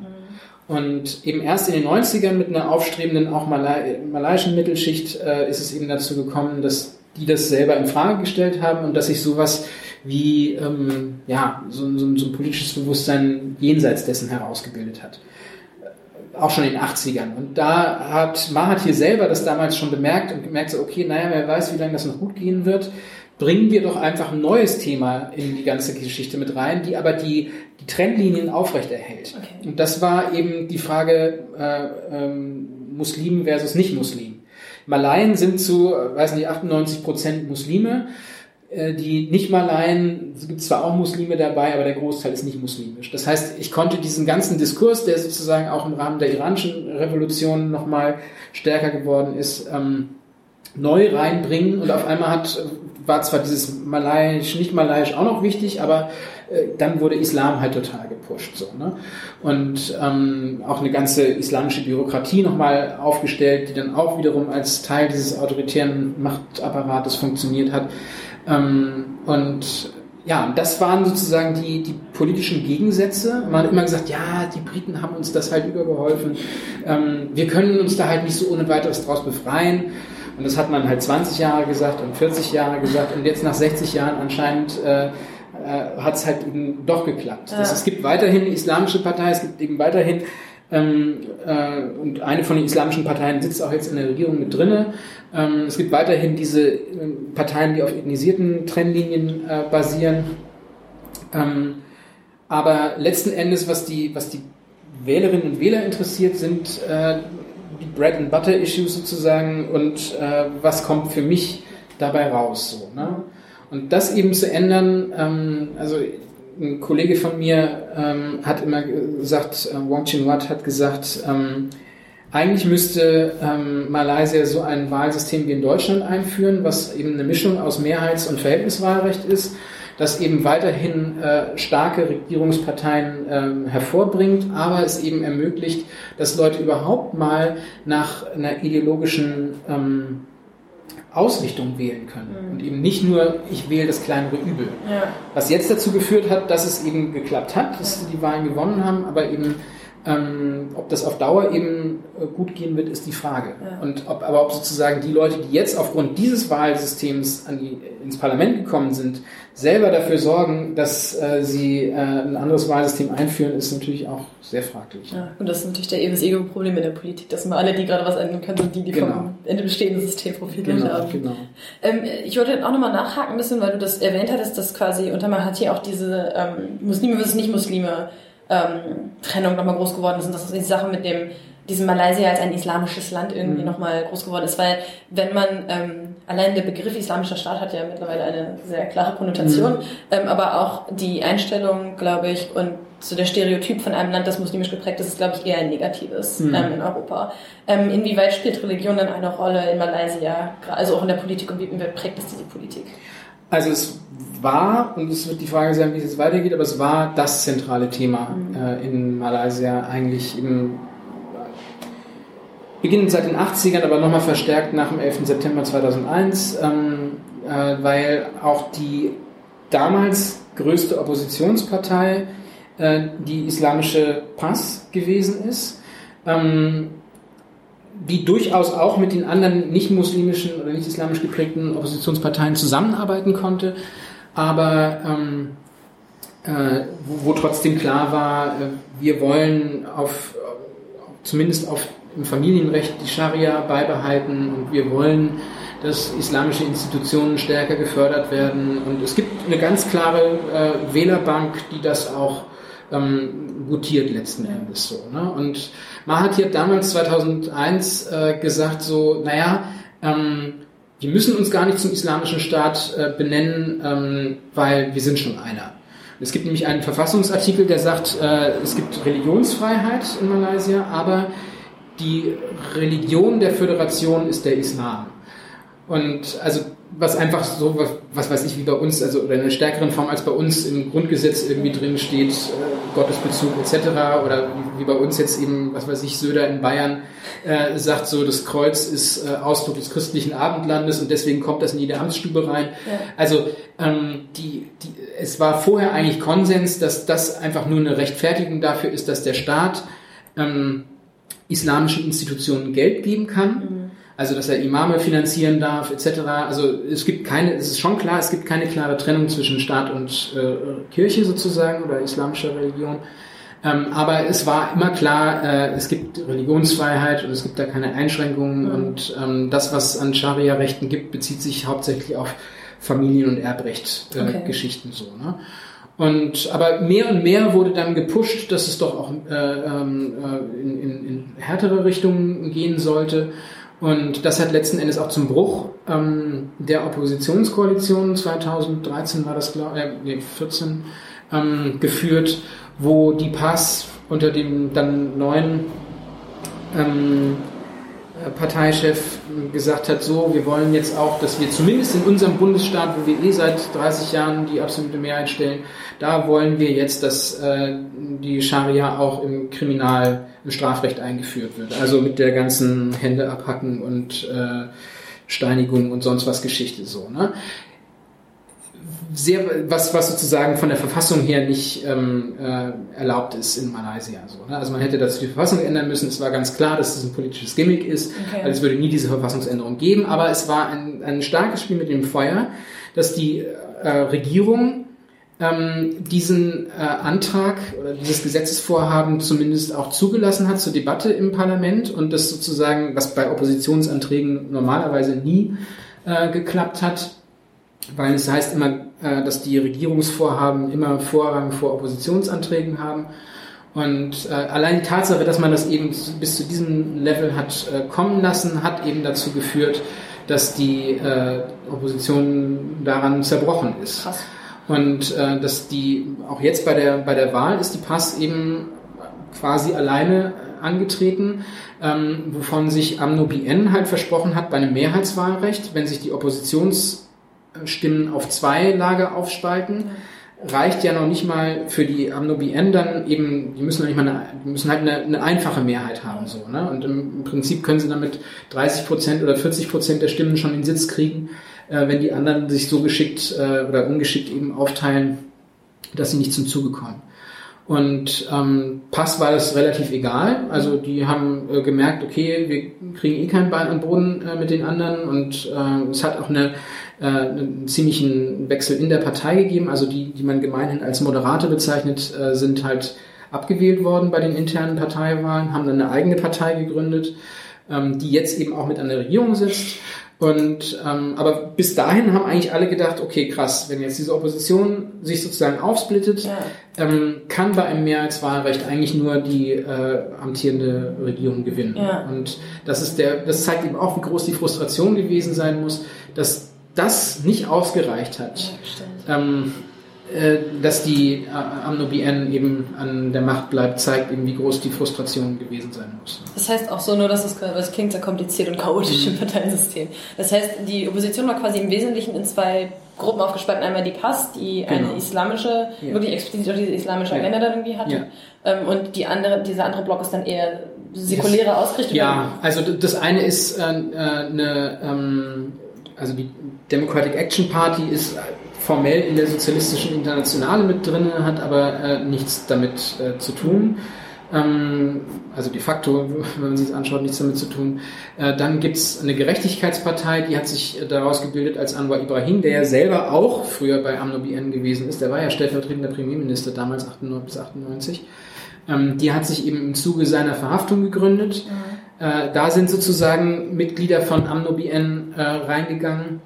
Und eben erst in den 90ern mit einer aufstrebenden, auch Malai malaiischen Mittelschicht äh, ist es eben dazu gekommen, dass die das selber in Frage gestellt haben und dass sich sowas wie ähm, ja, so, so, so ein politisches Bewusstsein jenseits dessen herausgebildet hat. Auch schon in den 80ern. Und da hat Mahathir selber das damals schon bemerkt und gemerkt, so, okay, naja, wer weiß, wie lange das noch gut gehen wird bringen wir doch einfach ein neues Thema in die ganze Geschichte mit rein, die aber die, die Trendlinien aufrechterhält. Okay. Und das war eben die Frage äh, ähm, Muslim versus Nicht-Muslim. Malaien sind zu, weiß nicht, 98 Prozent Muslime. Äh, die Nicht-Malaien, es gibt zwar auch Muslime dabei, aber der Großteil ist nicht muslimisch. Das heißt, ich konnte diesen ganzen Diskurs, der sozusagen auch im Rahmen der iranischen Revolution nochmal stärker geworden ist, ähm, neu reinbringen und auf einmal hat, war zwar dieses Malayisch, nicht Malayisch auch noch wichtig, aber äh, dann wurde Islam halt total gepusht. So, ne? Und ähm, auch eine ganze islamische Bürokratie nochmal aufgestellt, die dann auch wiederum als Teil dieses autoritären Machtapparates funktioniert hat. Ähm, und ja, das waren sozusagen die, die politischen Gegensätze. Man hat immer gesagt, ja, die Briten haben uns das halt übergeholfen. Ähm, wir können uns da halt nicht so ohne weiteres draus befreien. Und das hat man halt 20 Jahre gesagt und 40 Jahre gesagt und jetzt nach 60 Jahren anscheinend äh, äh, hat es halt eben doch geklappt. Ja. Das, es gibt weiterhin eine islamische Partei, es gibt eben weiterhin ähm, äh, und eine von den islamischen Parteien sitzt auch jetzt in der Regierung mit drinne. Ähm, es gibt weiterhin diese äh, Parteien, die auf ethnisierten Trennlinien äh, basieren. Ähm, aber letzten Endes, was die, was die Wählerinnen und Wähler interessiert, sind äh, die Bread and Butter Issues sozusagen und äh, was kommt für mich dabei raus. So, ne? Und das eben zu ändern, ähm, also ein Kollege von mir ähm, hat immer gesagt, äh, Wong Chin Wat hat gesagt, ähm, eigentlich müsste ähm, Malaysia so ein Wahlsystem wie in Deutschland einführen, was eben eine Mischung aus Mehrheits- und Verhältniswahlrecht ist, das eben weiterhin äh, starke Regierungsparteien äh, hervorbringt, aber es eben ermöglicht, dass Leute überhaupt mal nach einer ideologischen ähm, Ausrichtung wählen können mhm. und eben nicht nur, ich wähle das kleinere Übel. Ja. Was jetzt dazu geführt hat, dass es eben geklappt hat, dass sie die Wahlen gewonnen haben, aber eben ähm, ob das auf Dauer eben äh, gut gehen wird, ist die Frage. Ja. Und ob, aber ob sozusagen die Leute, die jetzt aufgrund dieses Wahlsystems die, ins Parlament gekommen sind, selber dafür sorgen, dass äh, sie äh, ein anderes Wahlsystem einführen, ist natürlich auch sehr fraglich. Ja, und das ist natürlich der ewiges Ego-Problem in der Politik, dass immer alle, die gerade was ändern können, sind die, die genau. vom Ende bestehenden System profitieren genau, haben. Genau. Ähm, ich wollte auch nochmal nachhaken müssen, weil du das erwähnt hattest, dass quasi unter Mahathir auch diese ähm, Muslime versus Nicht-Muslime ähm, Trennung nochmal groß geworden ist und dass die Sache mit dem diesem Malaysia als ein islamisches Land irgendwie mhm. nochmal groß geworden ist, weil wenn man ähm, allein der Begriff islamischer Staat hat ja mittlerweile eine sehr klare Konnotation, mhm. ähm, aber auch die Einstellung, glaube ich, und so der Stereotyp von einem Land, das muslimisch geprägt ist, ist, glaube ich, eher ein negatives mhm. ähm, in Europa. Ähm, inwieweit spielt Religion dann eine Rolle in Malaysia, also auch in der Politik und wie prägt es diese Politik? Also es war, und es wird die Frage sein, wie es jetzt weitergeht, aber es war das zentrale Thema mhm. äh, in Malaysia eigentlich im beginnend seit den 80ern, aber nochmal verstärkt nach dem 11. September 2001, ähm, äh, weil auch die damals größte Oppositionspartei äh, die islamische PAS gewesen ist. Ähm, die durchaus auch mit den anderen nicht muslimischen oder nicht islamisch geprägten Oppositionsparteien zusammenarbeiten konnte, aber ähm, äh, wo, wo, trotzdem klar war, äh, wir wollen auf, zumindest auf, im Familienrecht die Scharia beibehalten und wir wollen, dass islamische Institutionen stärker gefördert werden. Und es gibt eine ganz klare äh, Wählerbank, die das auch ähm, gutiert letzten Endes so. Ne? Und Mahathir hat damals 2001 äh, gesagt so, naja, ähm, wir müssen uns gar nicht zum islamischen Staat äh, benennen, ähm, weil wir sind schon einer. Es gibt nämlich einen Verfassungsartikel, der sagt, äh, es gibt Religionsfreiheit in Malaysia, aber die Religion der Föderation ist der Islam. Und also was einfach so, was, was weiß ich, wie bei uns, also oder in einer stärkeren Form als bei uns im Grundgesetz irgendwie drin steht, äh, Gottesbezug etc. Oder wie, wie, bei uns jetzt eben, was weiß ich, Söder in Bayern äh, sagt so, das Kreuz ist äh, Ausdruck des christlichen Abendlandes und deswegen kommt das in jede Amtsstube rein. Ja. Also ähm, die, die, es war vorher eigentlich Konsens, dass das einfach nur eine Rechtfertigung dafür ist, dass der Staat ähm, islamischen Institutionen Geld geben kann. Mhm also dass er Imame finanzieren darf, etc. Also es gibt keine, es ist schon klar, es gibt keine klare Trennung zwischen Staat und äh, Kirche sozusagen oder islamischer Religion. Ähm, aber es war immer klar, äh, es gibt Religionsfreiheit und es gibt da keine Einschränkungen mhm. und ähm, das, was an Scharia-Rechten gibt, bezieht sich hauptsächlich auf Familien- und Erbrecht-Geschichten äh, okay. so. Ne? Und aber mehr und mehr wurde dann gepusht, dass es doch auch äh, ähm, äh, in, in, in härtere Richtungen gehen sollte. Und das hat letzten Endes auch zum Bruch ähm, der Oppositionskoalition. 2013 war das, glaube äh, nee, 14 ähm, geführt, wo die PAS unter dem dann neuen ähm, Parteichef gesagt hat, so, wir wollen jetzt auch, dass wir zumindest in unserem Bundesstaat, wo wir eh seit 30 Jahren die absolute Mehrheit stellen, da wollen wir jetzt, dass äh, die Scharia auch im Kriminal, im Strafrecht eingeführt wird. Also mit der ganzen Hände abhacken und äh, Steinigung und sonst was Geschichte so. Ne? sehr, was, was sozusagen von der Verfassung her nicht ähm, äh, erlaubt ist in Malaysia. So, ne? Also man hätte dazu die Verfassung ändern müssen. Es war ganz klar, dass es ein politisches Gimmick ist. Okay. Also es würde nie diese Verfassungsänderung geben. Aber es war ein, ein starkes Spiel mit dem Feuer, dass die äh, Regierung ähm, diesen äh, Antrag oder dieses Gesetzesvorhaben zumindest auch zugelassen hat zur Debatte im Parlament und das sozusagen, was bei Oppositionsanträgen normalerweise nie äh, geklappt hat, weil es heißt immer, äh, dass die Regierungsvorhaben immer Vorrang vor Oppositionsanträgen haben. Und äh, allein die Tatsache, dass man das eben bis zu diesem Level hat äh, kommen lassen, hat eben dazu geführt, dass die äh, Opposition daran zerbrochen ist. Krass. Und äh, dass die auch jetzt bei der bei der Wahl ist die Pass eben quasi alleine angetreten, ähm, wovon sich Amno BN halt versprochen hat bei einem Mehrheitswahlrecht, wenn sich die Oppositions Stimmen auf zwei Lager aufspalten, reicht ja noch nicht mal für die AmnoBN dann eben, die müssen, noch nicht mal eine, die müssen halt eine, eine einfache Mehrheit haben, so, ne? Und im, im, Prinzip können sie damit 30 Prozent oder 40 Prozent der Stimmen schon in Sitz kriegen, äh, wenn die anderen sich so geschickt äh, oder ungeschickt eben aufteilen, dass sie nicht zum Zuge kommen. Und ähm, Pass war das relativ egal. Also die haben äh, gemerkt, okay, wir kriegen eh keinen Ball am Boden äh, mit den anderen und äh, es hat auch eine äh, einen ziemlichen Wechsel in der Partei gegeben. Also die, die man gemeinhin als Moderate bezeichnet, äh, sind halt abgewählt worden bei den internen Parteiwahlen, haben dann eine eigene Partei gegründet, ähm, die jetzt eben auch mit an der Regierung sitzt. Und ähm, aber bis dahin haben eigentlich alle gedacht, okay, krass, wenn jetzt diese Opposition sich sozusagen aufsplittet, ja. ähm, kann bei einem Mehrheitswahlrecht eigentlich nur die äh, amtierende Regierung gewinnen. Ja. Und das ist der, das zeigt eben auch, wie groß die Frustration gewesen sein muss, dass das nicht ausgereicht hat, ja, ähm, äh, dass die äh, AmnoBN eben an der Macht bleibt, zeigt eben, wie groß die Frustration gewesen sein muss. Das heißt auch so nur, dass es das klingt sehr kompliziert und chaotisch mhm. im Parteiensystem. Das heißt, die Opposition war quasi im Wesentlichen in zwei Gruppen aufgespalten. Einmal die PAS, die genau. eine islamische, ja. wirklich explizit auch diese islamische ja. Agenda da irgendwie hatte. Ja. Ähm, und die andere, dieser andere Block ist dann eher säkuläre. Ausrichtung. Ja, also das eine ist äh, äh eine ähm, also die Democratic Action Party ist formell in der sozialistischen Internationale mit drin, hat aber äh, nichts damit äh, zu tun. Ähm, also de facto, wenn man sich das anschaut, nichts damit zu tun. Äh, dann gibt's eine Gerechtigkeitspartei, die hat sich daraus gebildet als Anwar Ibrahim, der ja selber auch früher bei Amno BN gewesen ist. Der war ja stellvertretender Premierminister damals 98 bis 98. Ähm, die hat sich eben im Zuge seiner Verhaftung gegründet. Mhm äh, da sind sozusagen Mitglieder von AmnoBN äh, reingegangen.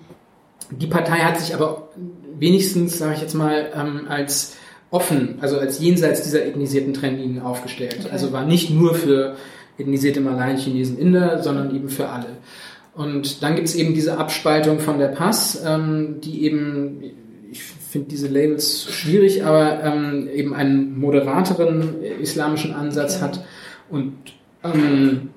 Die Partei hat sich aber wenigstens, sage ich jetzt mal, ähm, als offen, also als jenseits dieser ethnisierten Trennlinien aufgestellt. Okay. Also war nicht nur für ethnisierte Malayen, Chinesen, Inder, sondern eben für alle. Und dann gibt es eben diese Abspaltung von der Pass, ähm, die eben, ich finde diese Labels schwierig, aber ähm, eben einen moderateren islamischen Ansatz okay. hat und ähm,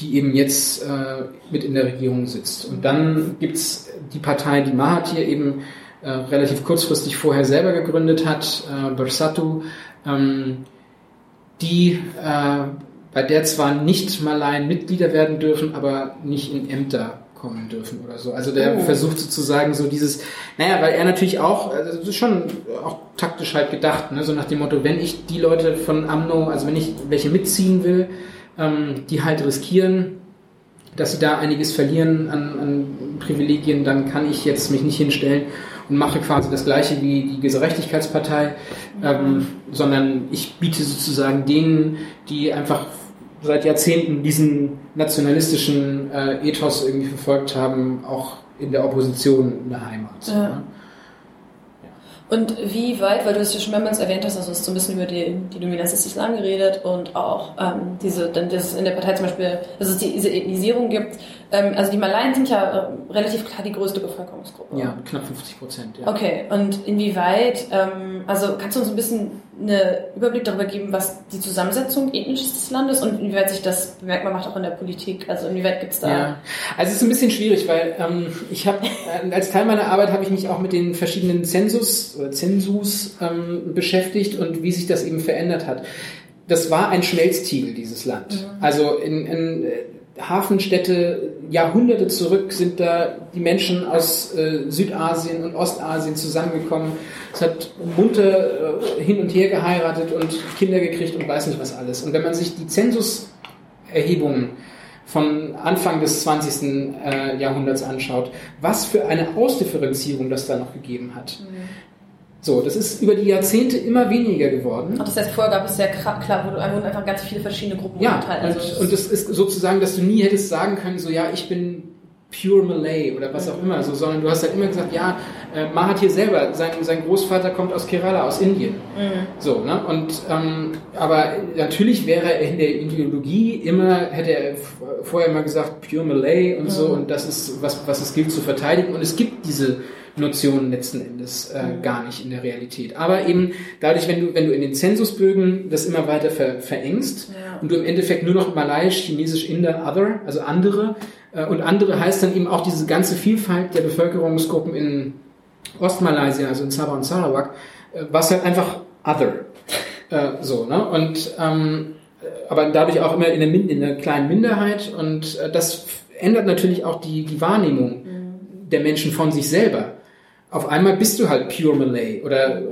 die eben jetzt äh, mit in der Regierung sitzt. Und dann gibt's die Partei, die Mahathir eben äh, relativ kurzfristig vorher selber gegründet hat, äh, Bersatu, ähm, die äh, bei der zwar nicht Malaien Mitglieder werden dürfen, aber nicht in Ämter kommen dürfen oder so. Also der oh. versucht sozusagen so dieses, naja, weil er natürlich auch, also das ist schon auch taktisch halt gedacht, ne? so nach dem Motto, wenn ich die Leute von Amno, also wenn ich welche mitziehen will, ähm, die halt riskieren, dass sie da einiges verlieren an, an, Privilegien, dann kann ich jetzt mich nicht hinstellen und mache quasi das gleiche wie die Gerechtigkeitspartei, ähm, sondern ich biete sozusagen denen, die einfach seit Jahrzehnten diesen nationalistischen äh, Ethos irgendwie verfolgt haben, auch in der Opposition eine Heimat. Ja. Ne? Und wie weit, weil du es ja schon mehrmals erwähnt hast, also hast du ein bisschen über die, die Dominanz des Islam geredet und auch ähm, diese, dann das in der Partei zum Beispiel, dass es diese Ethnisierung gibt, ähm, also die Malaien sind ja äh, relativ klar die größte Bevölkerungsgruppe. Ja, knapp 50 Prozent. Ja. Okay, und inwieweit, ähm, also kannst du uns ein bisschen einen Überblick darüber geben, was die Zusammensetzung ethnisch des Landes und inwieweit sich das bemerkbar macht auch in der Politik? Also inwieweit gibt es da... Ja, also es ist ein bisschen schwierig, weil ähm, ich habe, äh, als Teil meiner Arbeit habe ich mich auch mit den verschiedenen Zensus oder Zensus ähm, beschäftigt und wie sich das eben verändert hat. Das war ein Schmelztiegel, dieses Land. Mhm. Also in, in Hafenstädte Jahrhunderte zurück sind da die Menschen aus äh, Südasien und Ostasien zusammengekommen. Es hat munter äh, hin und her geheiratet und Kinder gekriegt und weiß nicht was alles. Und wenn man sich die Zensuserhebungen von Anfang des 20. Äh, Jahrhunderts anschaut, was für eine Ausdifferenzierung das da noch gegeben hat. Mhm. So, das ist über die Jahrzehnte immer weniger geworden. Ach, das heißt, vorher gab es sehr klar, wo du einfach ganz viele verschiedene Gruppen ja, unterteilt. Also und, und das ist sozusagen, dass du nie hättest sagen können, so ja, ich bin pure Malay oder was auch immer, so, sondern du hast halt immer gesagt, ja, äh, Mahathir selber, sein, sein Großvater kommt aus Kerala, aus Indien. Mhm. So, ne? Und ähm, aber natürlich wäre er in der Ideologie immer, hätte er vorher immer gesagt, pure Malay und mhm. so, und das ist was, was es gilt zu verteidigen. Und es gibt diese Notionen letzten Endes äh, mhm. gar nicht in der Realität. Aber eben dadurch, wenn du, wenn du in den Zensusbögen das immer weiter ver, verengst ja. und du im Endeffekt nur noch Malaiisch, Chinesisch, Inder, Other, also andere, äh, und andere heißt dann eben auch diese ganze Vielfalt der Bevölkerungsgruppen in Ostmalaysia, also in Sabah und Sarawak, äh, was halt einfach Other. Äh, so, ne? Und ähm, aber dadurch auch immer in der, in der kleinen Minderheit und äh, das ändert natürlich auch die, die Wahrnehmung mhm. der Menschen von sich selber auf einmal bist du halt pure Malay oder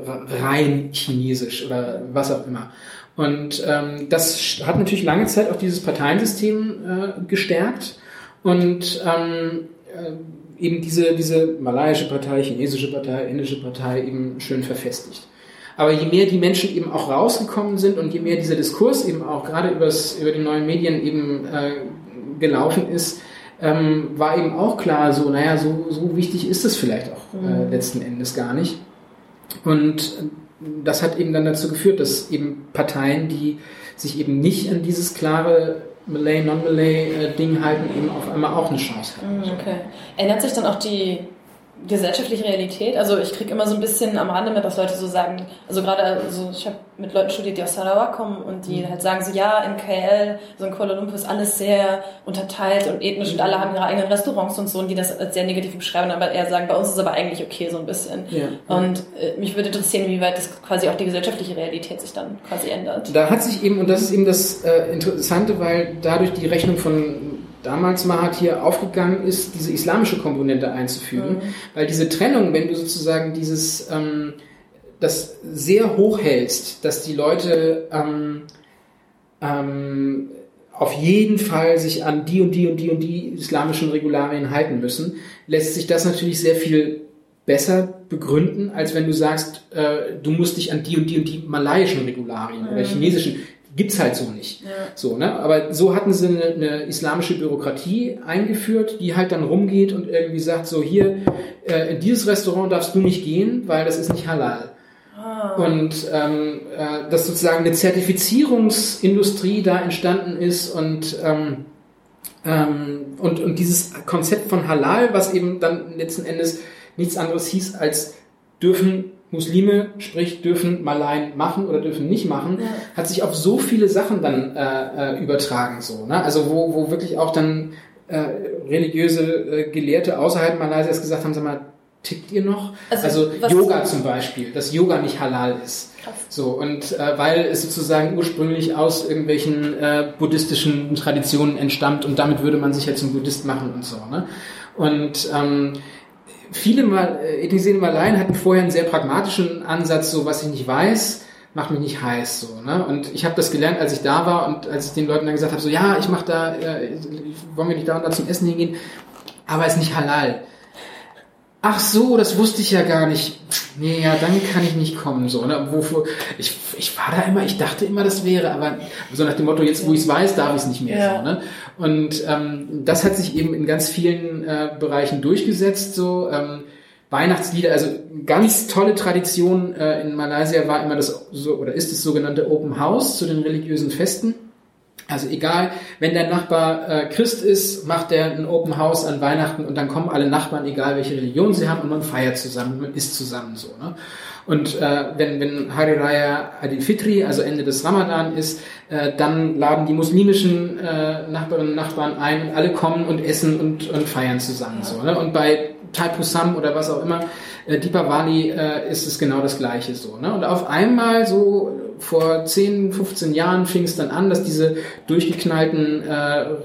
rein chinesisch oder was auch immer. Und ähm, das hat natürlich lange Zeit auch dieses Parteiensystem äh, gestärkt und ähm, äh, eben diese, diese malaiische Partei, chinesische Partei, indische Partei eben schön verfestigt. Aber je mehr die Menschen eben auch rausgekommen sind und je mehr dieser Diskurs eben auch gerade übers, über die neuen Medien eben äh, gelaufen ist, ähm, war eben auch klar, so, naja, so, so wichtig ist es vielleicht auch mhm. letzten Endes gar nicht. Und das hat eben dann dazu geführt, dass eben Parteien, die sich eben nicht an dieses klare Malay, Non-Malay-Ding äh, halten, eben auf einmal auch eine Chance haben. Mhm, okay. Ändert sich dann auch die gesellschaftliche Realität. Also ich kriege immer so ein bisschen am Rande mit, dass Leute so sagen, also gerade, also ich habe mit Leuten studiert, die aus Sarawak kommen und die mhm. halt sagen so, ja, in KL, so in Kuala Lumpur ist alles sehr unterteilt und ethnisch und alle haben ihre eigenen Restaurants und so und die das als sehr negativ beschreiben, aber eher sagen, bei uns ist es aber eigentlich okay so ein bisschen. Ja, und äh, mich würde interessieren, wie weit das quasi auch die gesellschaftliche Realität sich dann quasi ändert. Da hat sich eben, und das ist eben das äh, Interessante, weil dadurch die Rechnung von damals Mahathir aufgegangen ist, diese islamische Komponente einzufügen, mhm. weil diese Trennung, wenn du sozusagen dieses ähm, das sehr hoch hältst, dass die Leute ähm, ähm, auf jeden Fall sich an die und die und die und die islamischen Regularien halten müssen, lässt sich das natürlich sehr viel besser begründen, als wenn du sagst, äh, du musst dich an die und die und die malaiischen Regularien mhm. oder chinesischen gibt's halt so nicht. Ja. So, ne? Aber so hatten sie eine, eine, islamische Bürokratie eingeführt, die halt dann rumgeht und irgendwie sagt, so hier, äh, in dieses Restaurant darfst du nicht gehen, weil das ist nicht halal. Ah. Und ähm, äh, dass sozusagen eine Zertifizierungsindustrie da entstanden ist und ähm, ähm, und, und dieses Konzept von Halal, was eben dann letzten Endes nichts anderes hieß als dürfen Muslime, sprich dürfen Malaien machen oder dürfen nicht machen, ja. hat sich auf so viele Sachen dann äh, äh, übertragen. So, ne? Also wo, wo wirklich auch dann äh, religiöse äh, Gelehrte außerhalb Malaysias gesagt haben, sag mal, tickt ihr noch? Also, also Yoga zum Beispiel, dass Yoga nicht halal ist. Krass. So, und äh, weil es sozusagen ursprünglich aus irgendwelchen äh, buddhistischen Traditionen entstammt und damit würde man sich ja zum Buddhist machen und so. Ne? Und ähm, viele Mal, äh, Ethnisien Malaien hatten vorher einen sehr pragmatischen Ansatz, so was ich nicht weiß, macht mich nicht heiß, so, ne? Und ich habe das gelernt, als ich da war und als ich den Leuten dann gesagt habe, so, ja, ich mache da, äh, wollen wir nicht da und da zum Essen hingehen, aber ist nicht halal. Ach so, das wusste ich ja gar nicht. Nee, ja, dann kann ich nicht kommen, so, ne? Wofür, ich, ich war da immer, ich dachte immer, das wäre, aber so nach dem Motto, jetzt wo ich es weiß, darf ich es nicht mehr, ja. so, ne? Und ähm, das hat sich eben in ganz vielen äh, Bereichen durchgesetzt, so, ähm, Weihnachtslieder, also ganz tolle Tradition äh, in Malaysia war immer das so oder ist das sogenannte Open House zu den religiösen Festen. Also egal, wenn der Nachbar äh, Christ ist, macht er ein Open House an Weihnachten und dann kommen alle Nachbarn, egal welche Religion sie haben, und man feiert zusammen, man isst zusammen so. Ne? Und äh, wenn, wenn Hari Raya Adil Fitri, also Ende des Ramadan ist, äh, dann laden die muslimischen äh, Nachbarinnen und Nachbarn ein alle kommen und essen und, und feiern zusammen. So, ne? Und bei Taipusam oder was auch immer, äh, Deepavali äh, ist es genau das Gleiche so. Ne? Und auf einmal so vor 10, 15 Jahren fing es dann an, dass diese durchgeknallten äh,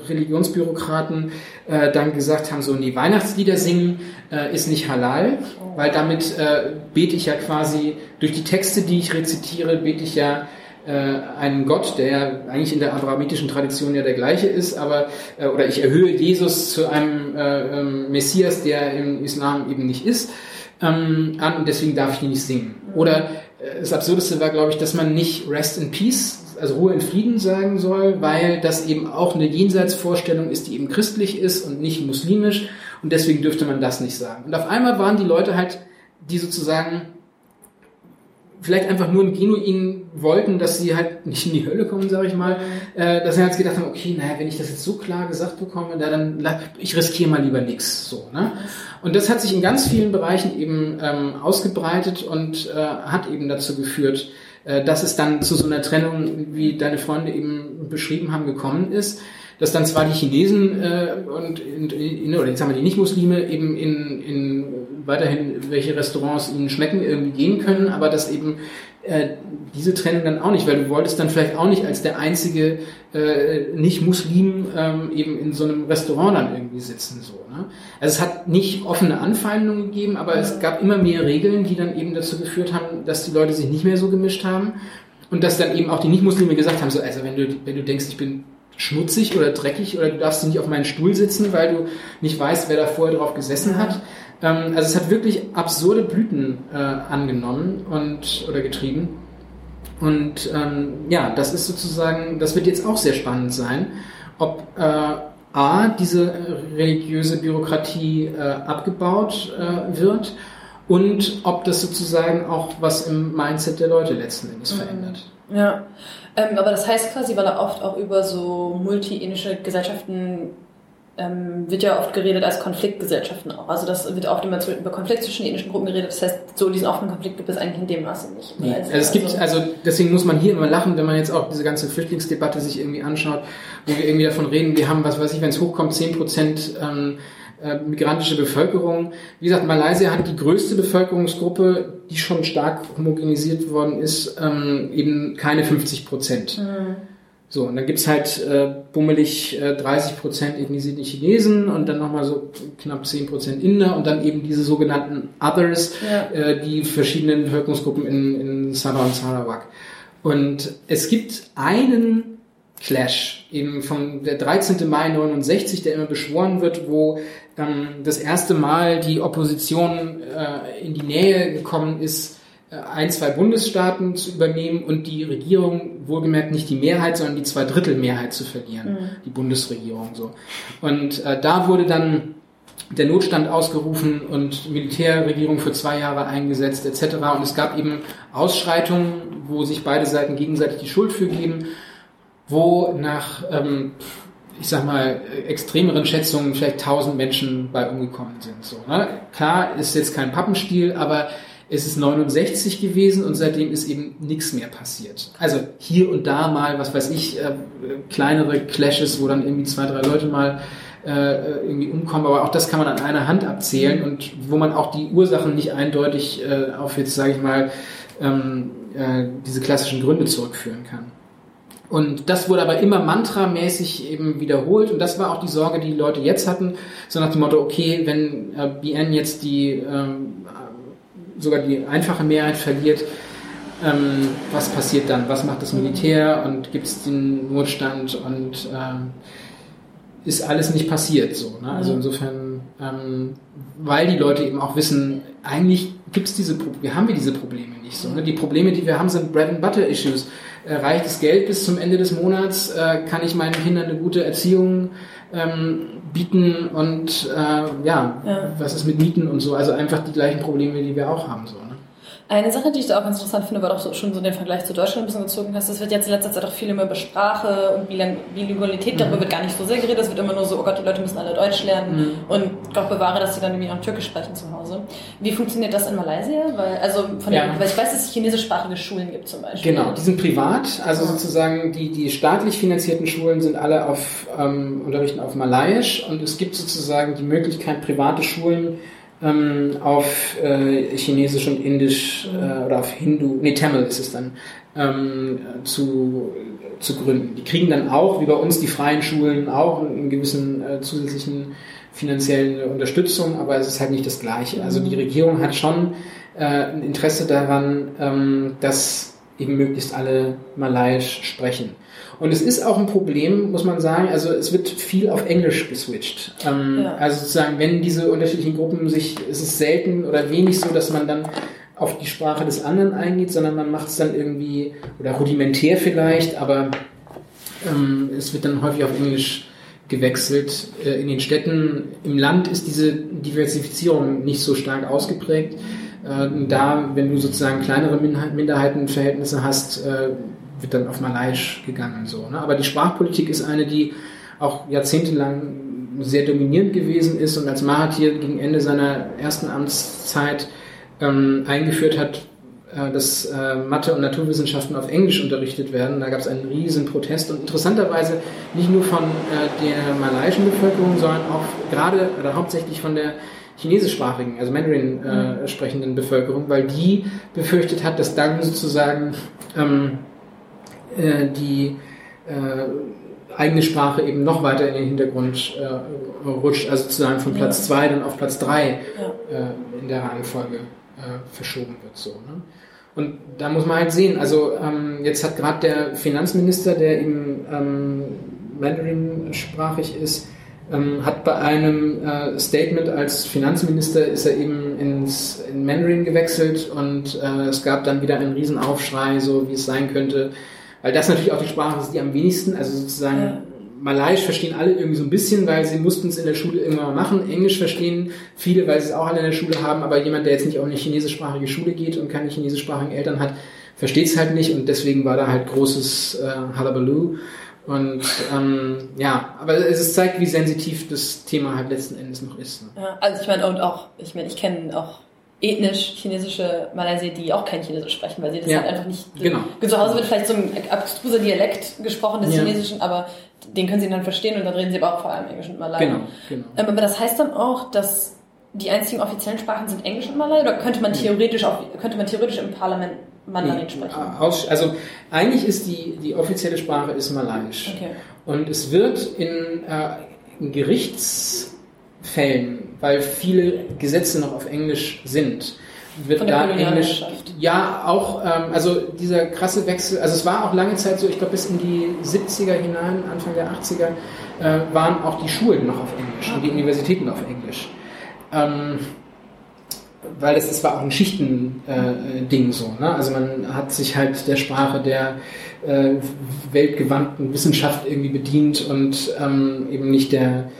Religionsbürokraten äh, dann gesagt haben, so, nee, Weihnachtslieder singen äh, ist nicht halal, weil damit äh, bete ich ja quasi, durch die Texte, die ich rezitiere, bete ich ja äh, einen Gott, der eigentlich in der abrahamitischen Tradition ja der gleiche ist, aber äh, oder ich erhöhe Jesus zu einem äh, ähm, Messias, der im Islam eben nicht ist, ähm, an und deswegen darf ich ihn nicht singen. Oder das Absurdeste war, glaube ich, dass man nicht Rest in Peace, also Ruhe in Frieden sagen soll, weil das eben auch eine Jenseitsvorstellung ist, die eben christlich ist und nicht muslimisch und deswegen dürfte man das nicht sagen. Und auf einmal waren die Leute halt, die sozusagen vielleicht einfach nur Genuin wollten, dass sie halt nicht in die Hölle kommen, sage ich mal, äh, dass sie halt gedacht haben, okay, naja, wenn ich das jetzt so klar gesagt bekomme, dann ich riskiere mal lieber nichts. So, ne? Und das hat sich in ganz vielen Bereichen eben ähm, ausgebreitet und äh, hat eben dazu geführt, äh, dass es dann zu so einer Trennung, wie deine Freunde eben beschrieben haben, gekommen ist dass dann zwar die Chinesen äh, und in, in, oder jetzt haben wir die Nicht-Muslime eben in, in weiterhin welche Restaurants ihnen schmecken irgendwie gehen können, aber dass eben äh, diese Trennung dann auch nicht, weil du wolltest dann vielleicht auch nicht als der einzige äh, Nicht-Muslim ähm, eben in so einem Restaurant dann irgendwie sitzen so. Ne? Also es hat nicht offene Anfeindungen gegeben, aber es gab immer mehr Regeln, die dann eben dazu geführt haben, dass die Leute sich nicht mehr so gemischt haben und dass dann eben auch die Nicht-Muslime gesagt haben, so also wenn du wenn du denkst, ich bin schmutzig oder dreckig oder du darfst nicht auf meinen Stuhl sitzen, weil du nicht weißt, wer da vorher drauf gesessen hat. Ähm, also es hat wirklich absurde Blüten äh, angenommen und oder getrieben. Und ähm, ja, das ist sozusagen, das wird jetzt auch sehr spannend sein, ob äh, A, diese religiöse Bürokratie äh, abgebaut äh, wird und ob das sozusagen auch was im Mindset der Leute letzten Endes mhm. verändert. Ja, ähm, aber das heißt quasi, weil er oft auch über so multi-ethnische Gesellschaften ähm, wird ja oft geredet als Konfliktgesellschaften auch. Also das wird oft immer über Konflikt zwischen ethnischen Gruppen geredet. Das heißt, so diesen offenen Konflikt gibt es eigentlich in dem Maße nicht. Nee. Also es gibt, also deswegen muss man hier immer lachen, wenn man jetzt auch diese ganze Flüchtlingsdebatte sich irgendwie anschaut, wo wir irgendwie davon reden, wir haben, was weiß ich, wenn es hochkommt, zehn Prozent ähm, äh, migrantische Bevölkerung. Wie gesagt, Malaysia hat die größte Bevölkerungsgruppe, die schon stark homogenisiert worden ist, ähm, eben keine 50 Prozent. Mhm. So, und dann gibt's halt äh, bummelig äh, 30 Prozent ethnisierte Chinesen und dann nochmal so knapp 10 Prozent Inder und dann eben diese sogenannten Others, ja. äh, die verschiedenen Bevölkerungsgruppen in, in Sabah und Sarawak. Und es gibt einen Clash, eben vom der 13. Mai 69, der immer beschworen wird, wo ähm, das erste Mal die Opposition äh, in die Nähe gekommen ist, ein, zwei Bundesstaaten zu übernehmen und die Regierung, wohlgemerkt nicht die Mehrheit, sondern die Zweidrittelmehrheit zu verlieren, mhm. die Bundesregierung so. Und äh, da wurde dann der Notstand ausgerufen und Militärregierung für zwei Jahre eingesetzt etc. Und es gab eben Ausschreitungen, wo sich beide Seiten gegenseitig die Schuld für geben wo nach, ähm, ich sag mal, extremeren Schätzungen vielleicht tausend Menschen bei umgekommen sind. So, ne? Klar, ist jetzt kein Pappenstiel, aber es ist 69 gewesen und seitdem ist eben nichts mehr passiert. Also hier und da mal, was weiß ich, äh, kleinere Clashes, wo dann irgendwie zwei, drei Leute mal äh, irgendwie umkommen, aber auch das kann man an einer Hand abzählen und wo man auch die Ursachen nicht eindeutig äh, auf jetzt, sage ich mal, ähm, äh, diese klassischen Gründe zurückführen kann. Und das wurde aber immer mantramäßig eben wiederholt und das war auch die Sorge, die die Leute jetzt hatten, so nach dem Motto, okay, wenn äh, BN jetzt die ähm, sogar die einfache Mehrheit verliert, ähm, was passiert dann? Was macht das Militär und gibt es den Notstand und ähm, ist alles nicht passiert so. Ne? Also insofern, ähm, weil die Leute eben auch wissen, eigentlich gibt es diese, wir haben wir diese Probleme nicht so. Ne? Die Probleme, die wir haben, sind Bread and Butter Issues äh, reicht das Geld bis zum Ende des Monats, äh, kann ich meinen Kindern eine gute Erziehung ähm, bieten und äh, ja, ja, was ist mit Mieten und so, also einfach die gleichen Probleme, die wir auch haben. So? Eine Sache, die ich da auch ganz interessant finde, weil du auch schon so den Vergleich zu Deutschland ein bisschen gezogen hast, es wird jetzt in letzter Zeit auch viel immer über Sprache und Bilingualität, mhm. darüber wird gar nicht so sehr geredet, es wird immer nur so, oh Gott, die Leute müssen alle Deutsch lernen mhm. und Gott bewahre, dass sie dann irgendwie auch Türkisch sprechen zu Hause. Wie funktioniert das in Malaysia? Weil, also von ja. den, weil ich weiß, dass es chinesischsprachige Schulen gibt zum Beispiel. Genau, die sind privat, also sozusagen die, die staatlich finanzierten Schulen sind alle auf, ähm, unterrichten auf Malayisch und es gibt sozusagen die Möglichkeit, private Schulen ähm, auf äh, Chinesisch und Indisch äh, oder auf Hindu, nee, Tamil ist es dann, ähm, zu, zu gründen. Die kriegen dann auch, wie bei uns die freien Schulen, auch einen gewissen äh, zusätzlichen finanziellen Unterstützung, aber es ist halt nicht das Gleiche. Also die Regierung hat schon äh, ein Interesse daran, ähm, dass eben möglichst alle Malayisch sprechen. Und es ist auch ein Problem, muss man sagen, also es wird viel auf Englisch geswitcht. Ähm, ja. Also sozusagen, wenn diese unterschiedlichen Gruppen sich, es ist selten oder wenig so, dass man dann auf die Sprache des anderen eingeht, sondern man macht es dann irgendwie, oder rudimentär vielleicht, aber ähm, es wird dann häufig auf Englisch gewechselt. Äh, in den Städten, im Land ist diese Diversifizierung nicht so stark ausgeprägt. Äh, da, wenn du sozusagen kleinere Minderheitenverhältnisse hast, äh, wird dann auf Malaiisch gegangen. So, ne? Aber die Sprachpolitik ist eine, die auch jahrzehntelang sehr dominierend gewesen ist und als Mahathir gegen Ende seiner ersten Amtszeit ähm, eingeführt hat, äh, dass äh, Mathe und Naturwissenschaften auf Englisch unterrichtet werden. Da gab es einen riesen Protest und interessanterweise nicht nur von äh, der malaiischen Bevölkerung, sondern auch gerade oder hauptsächlich von der chinesischsprachigen, also Mandarin äh, mhm. sprechenden Bevölkerung, weil die befürchtet hat, dass dann sozusagen ähm, äh, die äh, eigene Sprache eben noch weiter in den Hintergrund äh, rutscht, also sozusagen von Platz 2 ja. dann auf Platz 3 ja. äh, in der Reihenfolge äh, verschoben wird. So, ne? Und da muss man halt sehen, also ähm, jetzt hat gerade der Finanzminister, der eben ähm, Mandarin-sprachig ist, ähm, hat bei einem äh, Statement als Finanzminister ist er eben ins in Mandarin gewechselt und äh, es gab dann wieder einen Riesenaufschrei, so wie es sein könnte, weil das natürlich auch die Sprache ist, die am wenigsten, also sozusagen ja. Malaiisch verstehen alle irgendwie so ein bisschen, weil sie mussten es in der Schule irgendwann mal machen. Englisch verstehen viele, weil sie es auch alle in der Schule haben, aber jemand, der jetzt nicht auf eine chinesischsprachige Schule geht und keine chinesischsprachigen Eltern hat, versteht es halt nicht und deswegen war da halt großes äh, Halabaloo. Und ähm, ja, aber es zeigt, wie sensitiv das Thema halt letzten Endes noch ist. Ne? Ja, also ich meine, und auch, ich meine, ich kenne auch ethnisch chinesische Malaysier, die auch kein Chinesisch sprechen, weil sie das ja. halt einfach nicht. Genau. Zu Hause wird vielleicht so ein abstruser Dialekt gesprochen des ja. Chinesischen, aber den können sie dann verstehen und dann reden sie aber auch vor allem Englisch und Malay. Genau, genau. Ähm, aber das heißt dann auch, dass die einzigen offiziellen Sprachen sind Englisch und Malay oder könnte man theoretisch auch, könnte man theoretisch im Parlament Mandarin sprechen? Also eigentlich ist die, die offizielle Sprache ist Malayisch. Okay. Und es wird in, äh, in Gerichtsfällen weil viele Gesetze noch auf Englisch sind. Wird da Englisch, ja, auch, ähm, also dieser krasse Wechsel, also es war auch lange Zeit so, ich glaube bis in die 70er hinein, Anfang der 80er, äh, waren auch die Schulen noch auf Englisch und die Universitäten auf Englisch. Ähm, weil das, das war auch ein Schichtending äh, so. Ne? Also man hat sich halt der Sprache der äh, weltgewandten Wissenschaft irgendwie bedient und ähm, eben nicht der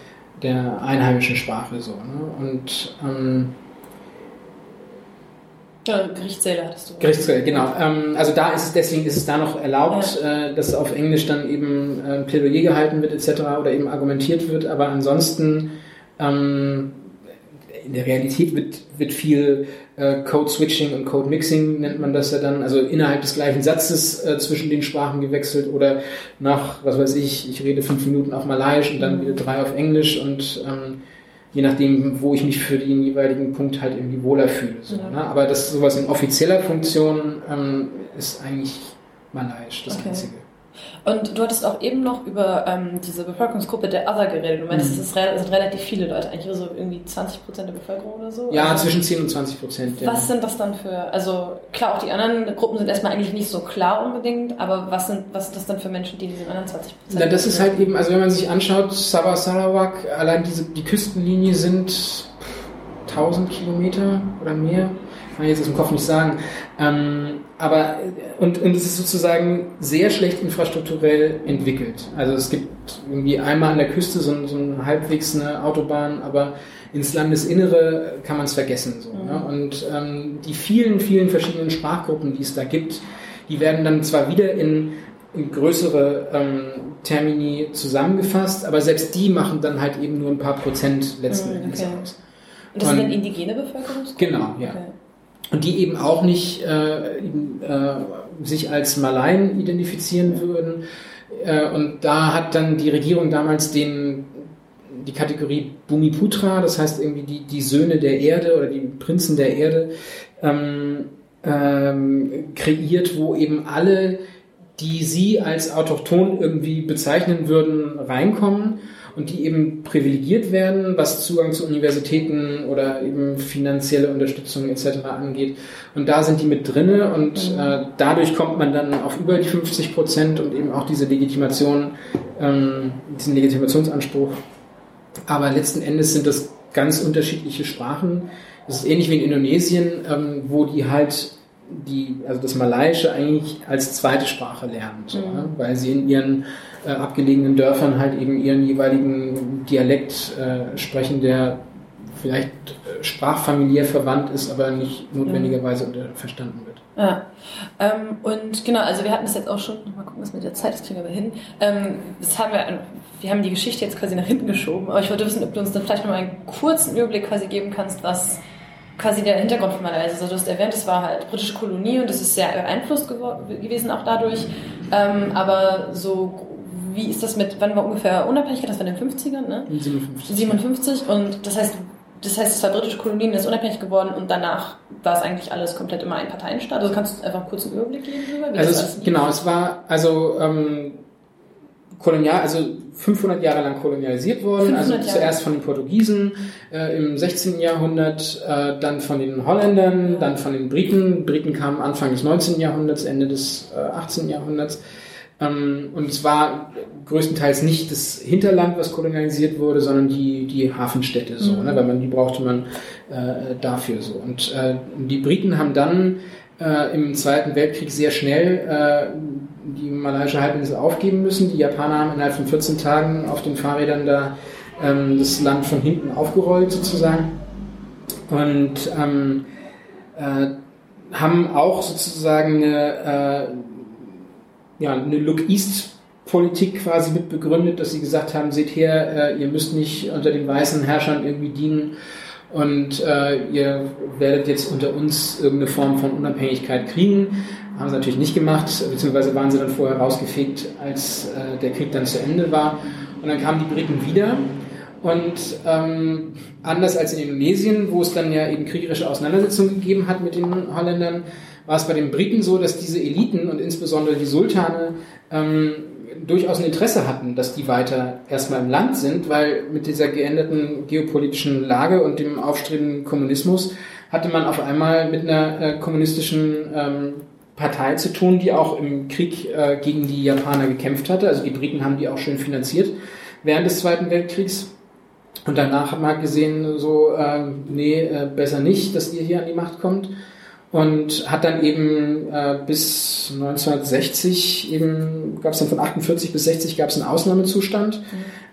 der einheimischen Sprache so. Ne? Und ähm, ja, Gerichtssäle hattest du. Gerichtssäle, genau. Ähm, also da ist es, deswegen ist es da noch erlaubt, ja. äh, dass auf Englisch dann eben äh, ein Plädoyer gehalten wird etc. oder eben argumentiert wird, aber ansonsten ähm, in der Realität wird, wird viel äh, Code Switching und Code Mixing nennt man das ja dann, also innerhalb des gleichen Satzes äh, zwischen den Sprachen gewechselt oder nach, was weiß ich, ich rede fünf Minuten auf Malaiisch und dann wieder drei auf Englisch und ähm, je nachdem, wo ich mich für den jeweiligen Punkt halt irgendwie wohler fühle. So, ja. ne? Aber das sowas in offizieller Funktion ähm, ist eigentlich Malaiisch das okay. Einzige. Und du hattest auch eben noch über ähm, diese Bevölkerungsgruppe der Other geredet. Du meinst, mhm. es sind relativ viele Leute, eigentlich so irgendwie 20 Prozent der Bevölkerung oder so? Ja, also, zwischen 10 und 20 Prozent. Ja. Was sind das dann für, also klar, auch die anderen Gruppen sind erstmal eigentlich nicht so klar unbedingt, aber was sind, was sind das dann für Menschen, die diesen anderen 20 Prozent? Ja, das ist halt eben, also wenn man sich anschaut, Sabah Sarawak, allein diese, die Küstenlinie sind 1000 Kilometer oder mehr kann ich jetzt aus dem Kopf nicht sagen. Ähm, aber, und, und es ist sozusagen sehr schlecht infrastrukturell entwickelt. Also es gibt irgendwie einmal an der Küste so, so ein halbwegs eine Autobahn, aber ins Landesinnere kann man es vergessen. So, mhm. ne? Und ähm, die vielen, vielen verschiedenen Sprachgruppen, die es da gibt, die werden dann zwar wieder in, in größere ähm, Termini zusammengefasst, aber selbst die machen dann halt eben nur ein paar Prozent letzten mhm, Endes aus. Und das sind dann indigene Bevölkerung? Genau, ja. Okay. Und die eben auch nicht äh, äh, sich als Malaien identifizieren würden. Äh, und da hat dann die Regierung damals den die Kategorie Bumiputra, das heißt irgendwie die, die Söhne der Erde oder die Prinzen der Erde, ähm, ähm, kreiert, wo eben alle, die sie als autochthon irgendwie bezeichnen würden, reinkommen und die eben privilegiert werden, was Zugang zu Universitäten oder eben finanzielle Unterstützung etc. angeht. Und da sind die mit drinne und äh, dadurch kommt man dann auf über die 50 Prozent und eben auch diese Legitimation, ähm, diesen Legitimationsanspruch aber letzten Endes sind das ganz unterschiedliche Sprachen. Das ist ähnlich wie in Indonesien, ähm, wo die halt die, also das Malaiische eigentlich als zweite Sprache lernen, so, mhm. ne? weil sie in ihren äh, abgelegenen Dörfern halt eben ihren jeweiligen Dialekt äh, sprechen, der vielleicht äh, sprachfamiliär verwandt ist, aber nicht notwendigerweise mhm. verstanden wird. Ja, ähm, und genau, also wir hatten das jetzt auch schon, mal gucken, was mit der Zeit, das kriegen wir hin. Ähm, das haben wir, wir haben die Geschichte jetzt quasi nach hinten geschoben, aber ich wollte wissen, ob du uns dann vielleicht nochmal einen kurzen Überblick quasi geben kannst, was quasi der Hintergrund von meiner Reise ist. Also du hast erwähnt, es war halt britische Kolonie und das ist sehr beeinflusst gewesen auch dadurch, ähm, aber so wie ist das mit, wann war ungefähr Unabhängigkeit? Das war in den 50ern, ne? 57. 57 und das heißt, das heißt, es war britische Kolonien, ist unabhängig geworden und danach war es eigentlich alles komplett immer ein Parteienstaat. Also kannst du einfach kurz einen Überblick geben darüber? also es, genau, es war also ähm, kolonial, also 500 Jahre lang kolonialisiert worden, also zuerst von den Portugiesen äh, im 16. Jahrhundert, äh, dann von den Holländern, dann von den Briten. Briten kamen Anfang des 19. Jahrhunderts, Ende des äh, 18. Jahrhunderts. Ähm, und es war größtenteils nicht das Hinterland, was kolonialisiert wurde, sondern die, die Hafenstädte, so, mhm. ne, weil man, die brauchte man äh, dafür so. Und äh, die Briten haben dann äh, im Zweiten Weltkrieg sehr schnell äh, die malaiische Halbinsel aufgeben müssen. Die Japaner haben innerhalb von 14 Tagen auf den Fahrrädern da ähm, das Land von hinten aufgerollt sozusagen. Und ähm, äh, haben auch sozusagen eine äh, ja, eine Look East Politik quasi mit begründet, dass sie gesagt haben, seht her, äh, ihr müsst nicht unter den weißen Herrschern irgendwie dienen und äh, ihr werdet jetzt unter uns irgendeine Form von Unabhängigkeit kriegen. Haben sie natürlich nicht gemacht, beziehungsweise waren sie dann vorher rausgefegt, als äh, der Krieg dann zu Ende war. Und dann kamen die Briten wieder und ähm, anders als in Indonesien, wo es dann ja eben kriegerische Auseinandersetzungen gegeben hat mit den Holländern, war es bei den Briten so, dass diese Eliten und insbesondere die Sultane ähm, durchaus ein Interesse hatten, dass die weiter erstmal im Land sind, weil mit dieser geänderten geopolitischen Lage und dem aufstrebenden Kommunismus hatte man auf einmal mit einer äh, kommunistischen ähm, Partei zu tun, die auch im Krieg äh, gegen die Japaner gekämpft hatte. Also die Briten haben die auch schön finanziert während des Zweiten Weltkriegs. Und danach hat man halt gesehen, so, äh, nee, äh, besser nicht, dass ihr hier an die Macht kommt und hat dann eben äh, bis 1960 eben gab es dann von 48 bis 60 gab es einen Ausnahmezustand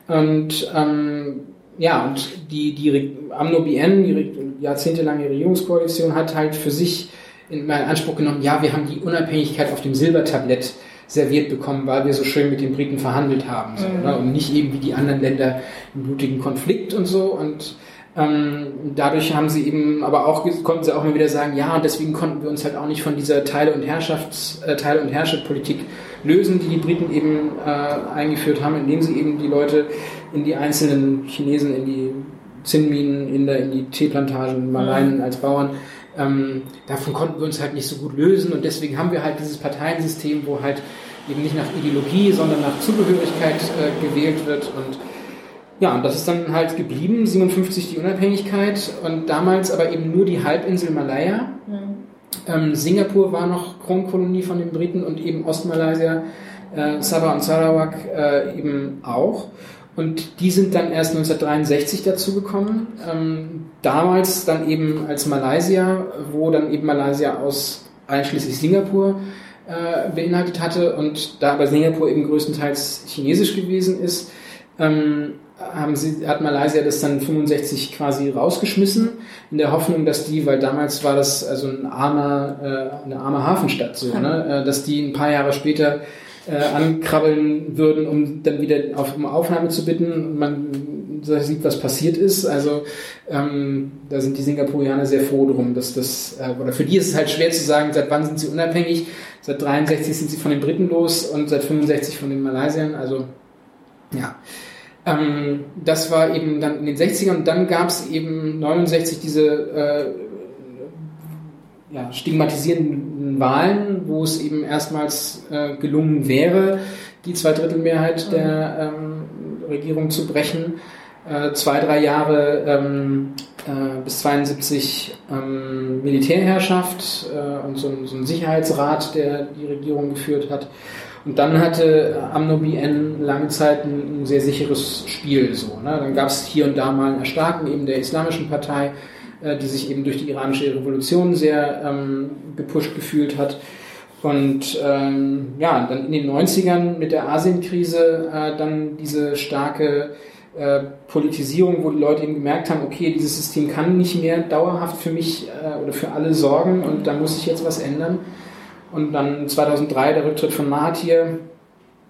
mhm. und ähm, ja und die die AMNO-BN die jahrzehntelange Regierungskoalition hat halt für sich in meinen Anspruch genommen ja wir haben die Unabhängigkeit auf dem Silbertablett serviert bekommen, weil wir so schön mit den Briten verhandelt haben so, mhm. ne? und nicht eben wie die anderen Länder im blutigen Konflikt und so und ähm, dadurch haben sie eben, aber auch konnten sie auch mal wieder sagen, ja, und deswegen konnten wir uns halt auch nicht von dieser Teile- und Herrschafts-, äh, Teile- und Herrscherpolitik lösen, die die Briten eben äh, eingeführt haben, indem sie eben die Leute in die einzelnen Chinesen, in die Zinnminen, in, der, in die Teeplantagen, Maleien mhm. als Bauern, ähm, davon konnten wir uns halt nicht so gut lösen und deswegen haben wir halt dieses Parteiensystem, wo halt eben nicht nach Ideologie, sondern nach Zugehörigkeit äh, gewählt wird und ja, und das ist dann halt geblieben, 57 die Unabhängigkeit und damals aber eben nur die Halbinsel Malaya. Mhm. Ähm, Singapur war noch Kronkolonie von den Briten und eben Ostmalaysia, äh, Sabah und Sarawak äh, eben auch. Und die sind dann erst 1963 dazugekommen. Ähm, damals dann eben als Malaysia, wo dann eben Malaysia aus einschließlich Singapur äh, beinhaltet hatte und da aber Singapur eben größtenteils chinesisch gewesen ist, ähm, haben sie, hat Malaysia das dann 65 quasi rausgeschmissen, in der Hoffnung, dass die, weil damals war das also ein armer, äh, eine arme Hafenstadt so, ne, äh, dass die ein paar Jahre später äh, ankrabbeln würden, um dann wieder auf, um Aufnahme zu bitten und man sieht, was passiert ist. Also ähm, da sind die Singapurianer sehr froh drum, dass das, äh, oder für die ist es halt schwer zu sagen, seit wann sind sie unabhängig. Seit 63 sind sie von den Briten los und seit 65 von den Malaysiern. Also ja. Ähm, das war eben dann in den 60ern und dann gab es eben 69 diese äh, ja, stigmatisierenden Wahlen, wo es eben erstmals äh, gelungen wäre, die Zweidrittelmehrheit mhm. der ähm, Regierung zu brechen. Äh, zwei, drei Jahre ähm, äh, bis 72 ähm, Militärherrschaft äh, und so, so ein Sicherheitsrat, der die Regierung geführt hat. Und dann hatte Amno BN lange Zeit ein, ein sehr sicheres Spiel. So, ne? Dann gab es hier und da mal ein Erstarken eben der Islamischen Partei, äh, die sich eben durch die iranische Revolution sehr ähm, gepusht gefühlt hat. Und ähm, ja, dann in den 90ern mit der Asienkrise äh, dann diese starke äh, Politisierung, wo die Leute eben gemerkt haben, okay, dieses System kann nicht mehr dauerhaft für mich äh, oder für alle sorgen und da muss sich jetzt was ändern. Und dann 2003 der Rücktritt von Mahathir,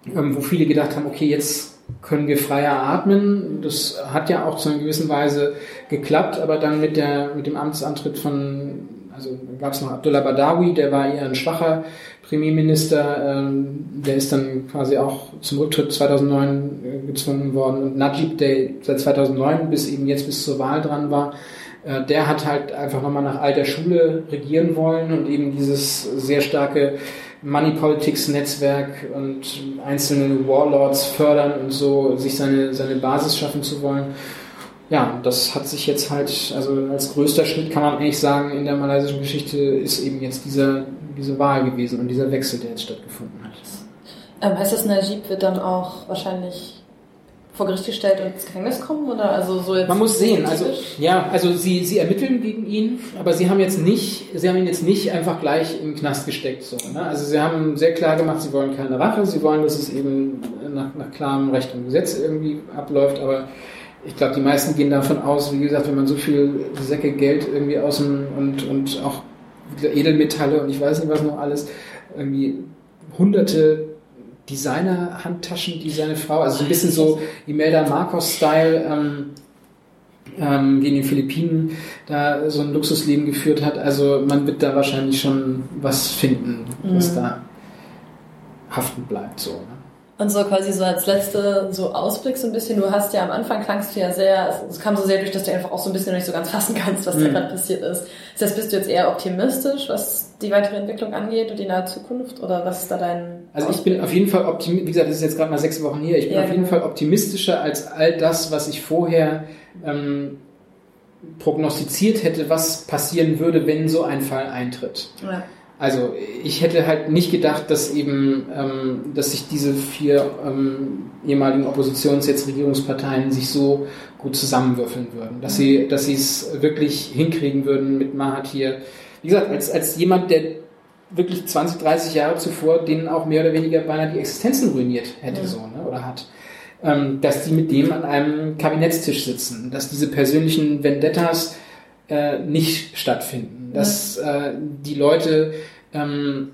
ähm, wo viele gedacht haben, okay, jetzt können wir freier atmen. Das hat ja auch zu einer gewissen Weise geklappt, aber dann mit, der, mit dem Amtsantritt von, also gab es noch Abdullah Badawi, der war eher ein schwacher Premierminister, ähm, der ist dann quasi auch zum Rücktritt 2009 äh, gezwungen worden. Und Najib, der seit 2009 bis eben jetzt bis zur Wahl dran war, äh, der hat halt einfach nochmal nach alter Schule regieren wollen und eben dieses sehr starke Money Politics Netzwerk und einzelne Warlords fördern und so sich seine, seine Basis schaffen zu wollen. Ja, das hat sich jetzt halt, also als größter Schritt kann man eigentlich sagen, in der malaysischen Geschichte ist eben jetzt dieser, diese Wahl gewesen und dieser Wechsel, der jetzt stattgefunden hat. Ähm, heißt das, Najib wird dann auch wahrscheinlich vor Gericht gestellt und ins Gefängnis kommen oder also so jetzt? Man muss sehen, also ja, also sie, sie ermitteln gegen ihn, aber sie haben jetzt nicht, sie haben ihn jetzt nicht einfach gleich im Knast gesteckt so. Ne? Also sie haben sehr klar gemacht, sie wollen keine Rache, sie wollen, dass es eben nach, nach klarem Recht und Gesetz irgendwie abläuft, aber ich glaube, die meisten gehen davon aus, wie gesagt, wenn man so viel Säcke Geld irgendwie aus dem und, und auch Edelmetalle und ich weiß nicht was noch alles, irgendwie hunderte Designer-Handtaschen, die seine Frau, also so ein bisschen so Imelda Marcos-Style, ähm, ähm, wie in den Philippinen da so ein Luxusleben geführt hat. Also man wird da wahrscheinlich schon was finden, was mhm. da haften bleibt. So, ne? Und so quasi so als letzte so Ausblick so ein bisschen, du hast ja am Anfang klangst du ja sehr, es kam so sehr durch, dass du einfach auch so ein bisschen nicht so ganz fassen kannst, was mhm. da gerade passiert ist. Das heißt, bist du jetzt eher optimistisch, was die weitere Entwicklung angeht und die nahe Zukunft oder was ist da dein... Also ich bin auf jeden Fall optimistisch, wie gesagt, das ist jetzt gerade mal sechs Wochen hier, ich bin ja, auf jeden genau. Fall optimistischer als all das, was ich vorher ähm, prognostiziert hätte, was passieren würde, wenn so ein Fall eintritt. Ja. Also ich hätte halt nicht gedacht, dass eben, ähm, dass sich diese vier ähm, ehemaligen Oppositions-, jetzt Regierungsparteien sich so gut zusammenwürfeln würden, dass sie, dass sie es wirklich hinkriegen würden mit Mahathir. Wie gesagt, als, als jemand, der wirklich 20, 30 Jahre zuvor denen auch mehr oder weniger beinahe die Existenzen ruiniert hätte, ja. so, ne, oder hat. Ähm, dass die mit dem an einem Kabinettstisch sitzen, dass diese persönlichen Vendettas äh, nicht stattfinden, dass äh, die Leute ähm,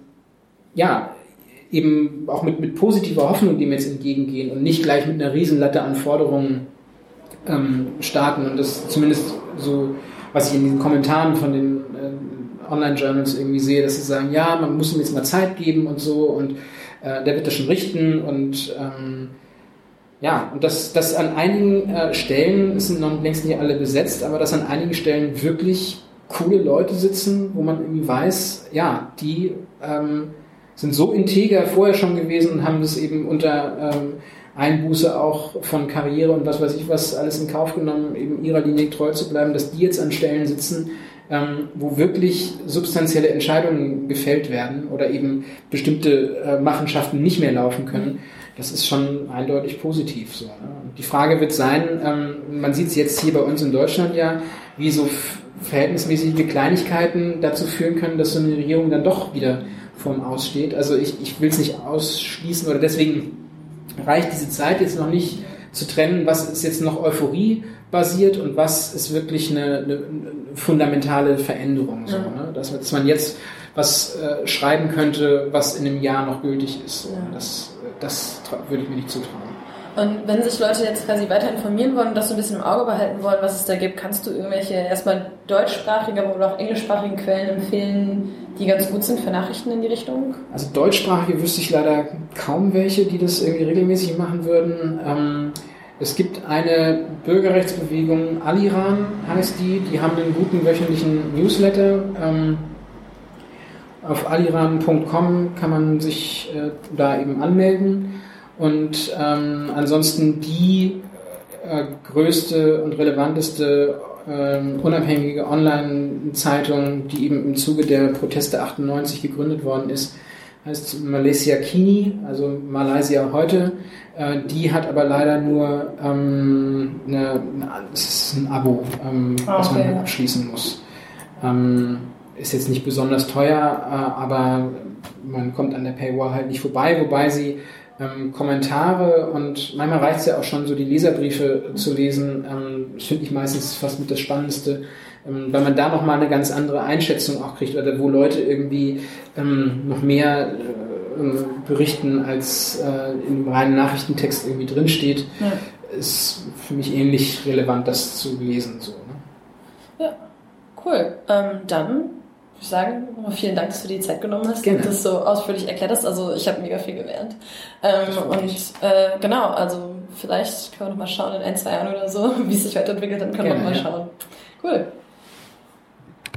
ja, eben auch mit, mit positiver Hoffnung dem jetzt entgegengehen und nicht gleich mit einer Riesenlatte an Forderungen ähm, starten. Und das zumindest so, was ich in diesen Kommentaren von den äh, Online-Journals irgendwie sehe, dass sie sagen, ja, man muss ihm jetzt mal Zeit geben und so und äh, der wird das schon richten und ähm, ja, und dass das an einigen äh, Stellen, es sind noch längst nicht alle besetzt, aber dass an einigen Stellen wirklich coole Leute sitzen, wo man irgendwie weiß, ja, die ähm, sind so integer vorher schon gewesen und haben das eben unter ähm, Einbuße auch von Karriere und was weiß ich was alles in Kauf genommen, eben ihrer Linie treu zu bleiben, dass die jetzt an Stellen sitzen, ähm, wo wirklich substanzielle Entscheidungen gefällt werden oder eben bestimmte äh, Machenschaften nicht mehr laufen können, das ist schon eindeutig positiv. So, ne? Die Frage wird sein, ähm, man sieht es jetzt hier bei uns in Deutschland ja, wie so verhältnismäßige Kleinigkeiten dazu führen können, dass so eine Regierung dann doch wieder vorm Aussteht. Also ich, ich will es nicht ausschließen oder deswegen reicht diese Zeit jetzt noch nicht zu trennen, was ist jetzt noch Euphorie basiert und was ist wirklich eine, eine, fundamentale Veränderung. So, ne? dass, dass, man jetzt was äh, schreiben könnte, was in einem Jahr noch gültig ist. So. Ja. Das, das würde ich mir nicht zutrauen. Und wenn sich Leute jetzt quasi weiter informieren wollen und das so ein bisschen im Auge behalten wollen, was es da gibt, kannst du irgendwelche erstmal deutschsprachige, aber auch englischsprachigen Quellen empfehlen, die ganz gut sind für Nachrichten in die Richtung? Also deutschsprachige wüsste ich leider kaum welche, die das irgendwie regelmäßig machen würden. Ähm, es gibt eine Bürgerrechtsbewegung, Aliran heißt die, die haben einen guten wöchentlichen Newsletter. Ähm, auf aliran.com kann man sich äh, da eben anmelden. Und ähm, ansonsten die äh, größte und relevanteste äh, unabhängige Online-Zeitung, die eben im Zuge der Proteste 98 gegründet worden ist, heißt Malaysia Kini, also Malaysia heute. Äh, die hat aber leider nur ähm, eine, eine, ein Abo, ähm, okay. was man abschließen muss. Ähm, ist jetzt nicht besonders teuer, äh, aber man kommt an der Paywall halt nicht vorbei, wobei sie ähm, Kommentare und manchmal reicht es ja auch schon, so die Leserbriefe zu lesen. Ähm, das finde ich meistens fast mit das Spannendste, ähm, weil man da nochmal eine ganz andere Einschätzung auch kriegt oder wo Leute irgendwie ähm, noch mehr äh, ähm, berichten, als äh, im reinen Nachrichtentext irgendwie drinsteht. Ja. Ist für mich ähnlich relevant, das zu lesen. So, ne? Ja, cool. Ähm, dann ich sagen, vielen Dank, dass du die Zeit genommen hast Gerne. und das so ausführlich erklärt hast. Also ich habe mega viel gelernt. Ähm, und äh, genau, also vielleicht können wir noch mal schauen in ein, zwei Jahren oder so, wie es sich weiterentwickelt, dann können Gerne, wir noch mal ja. schauen. Cool.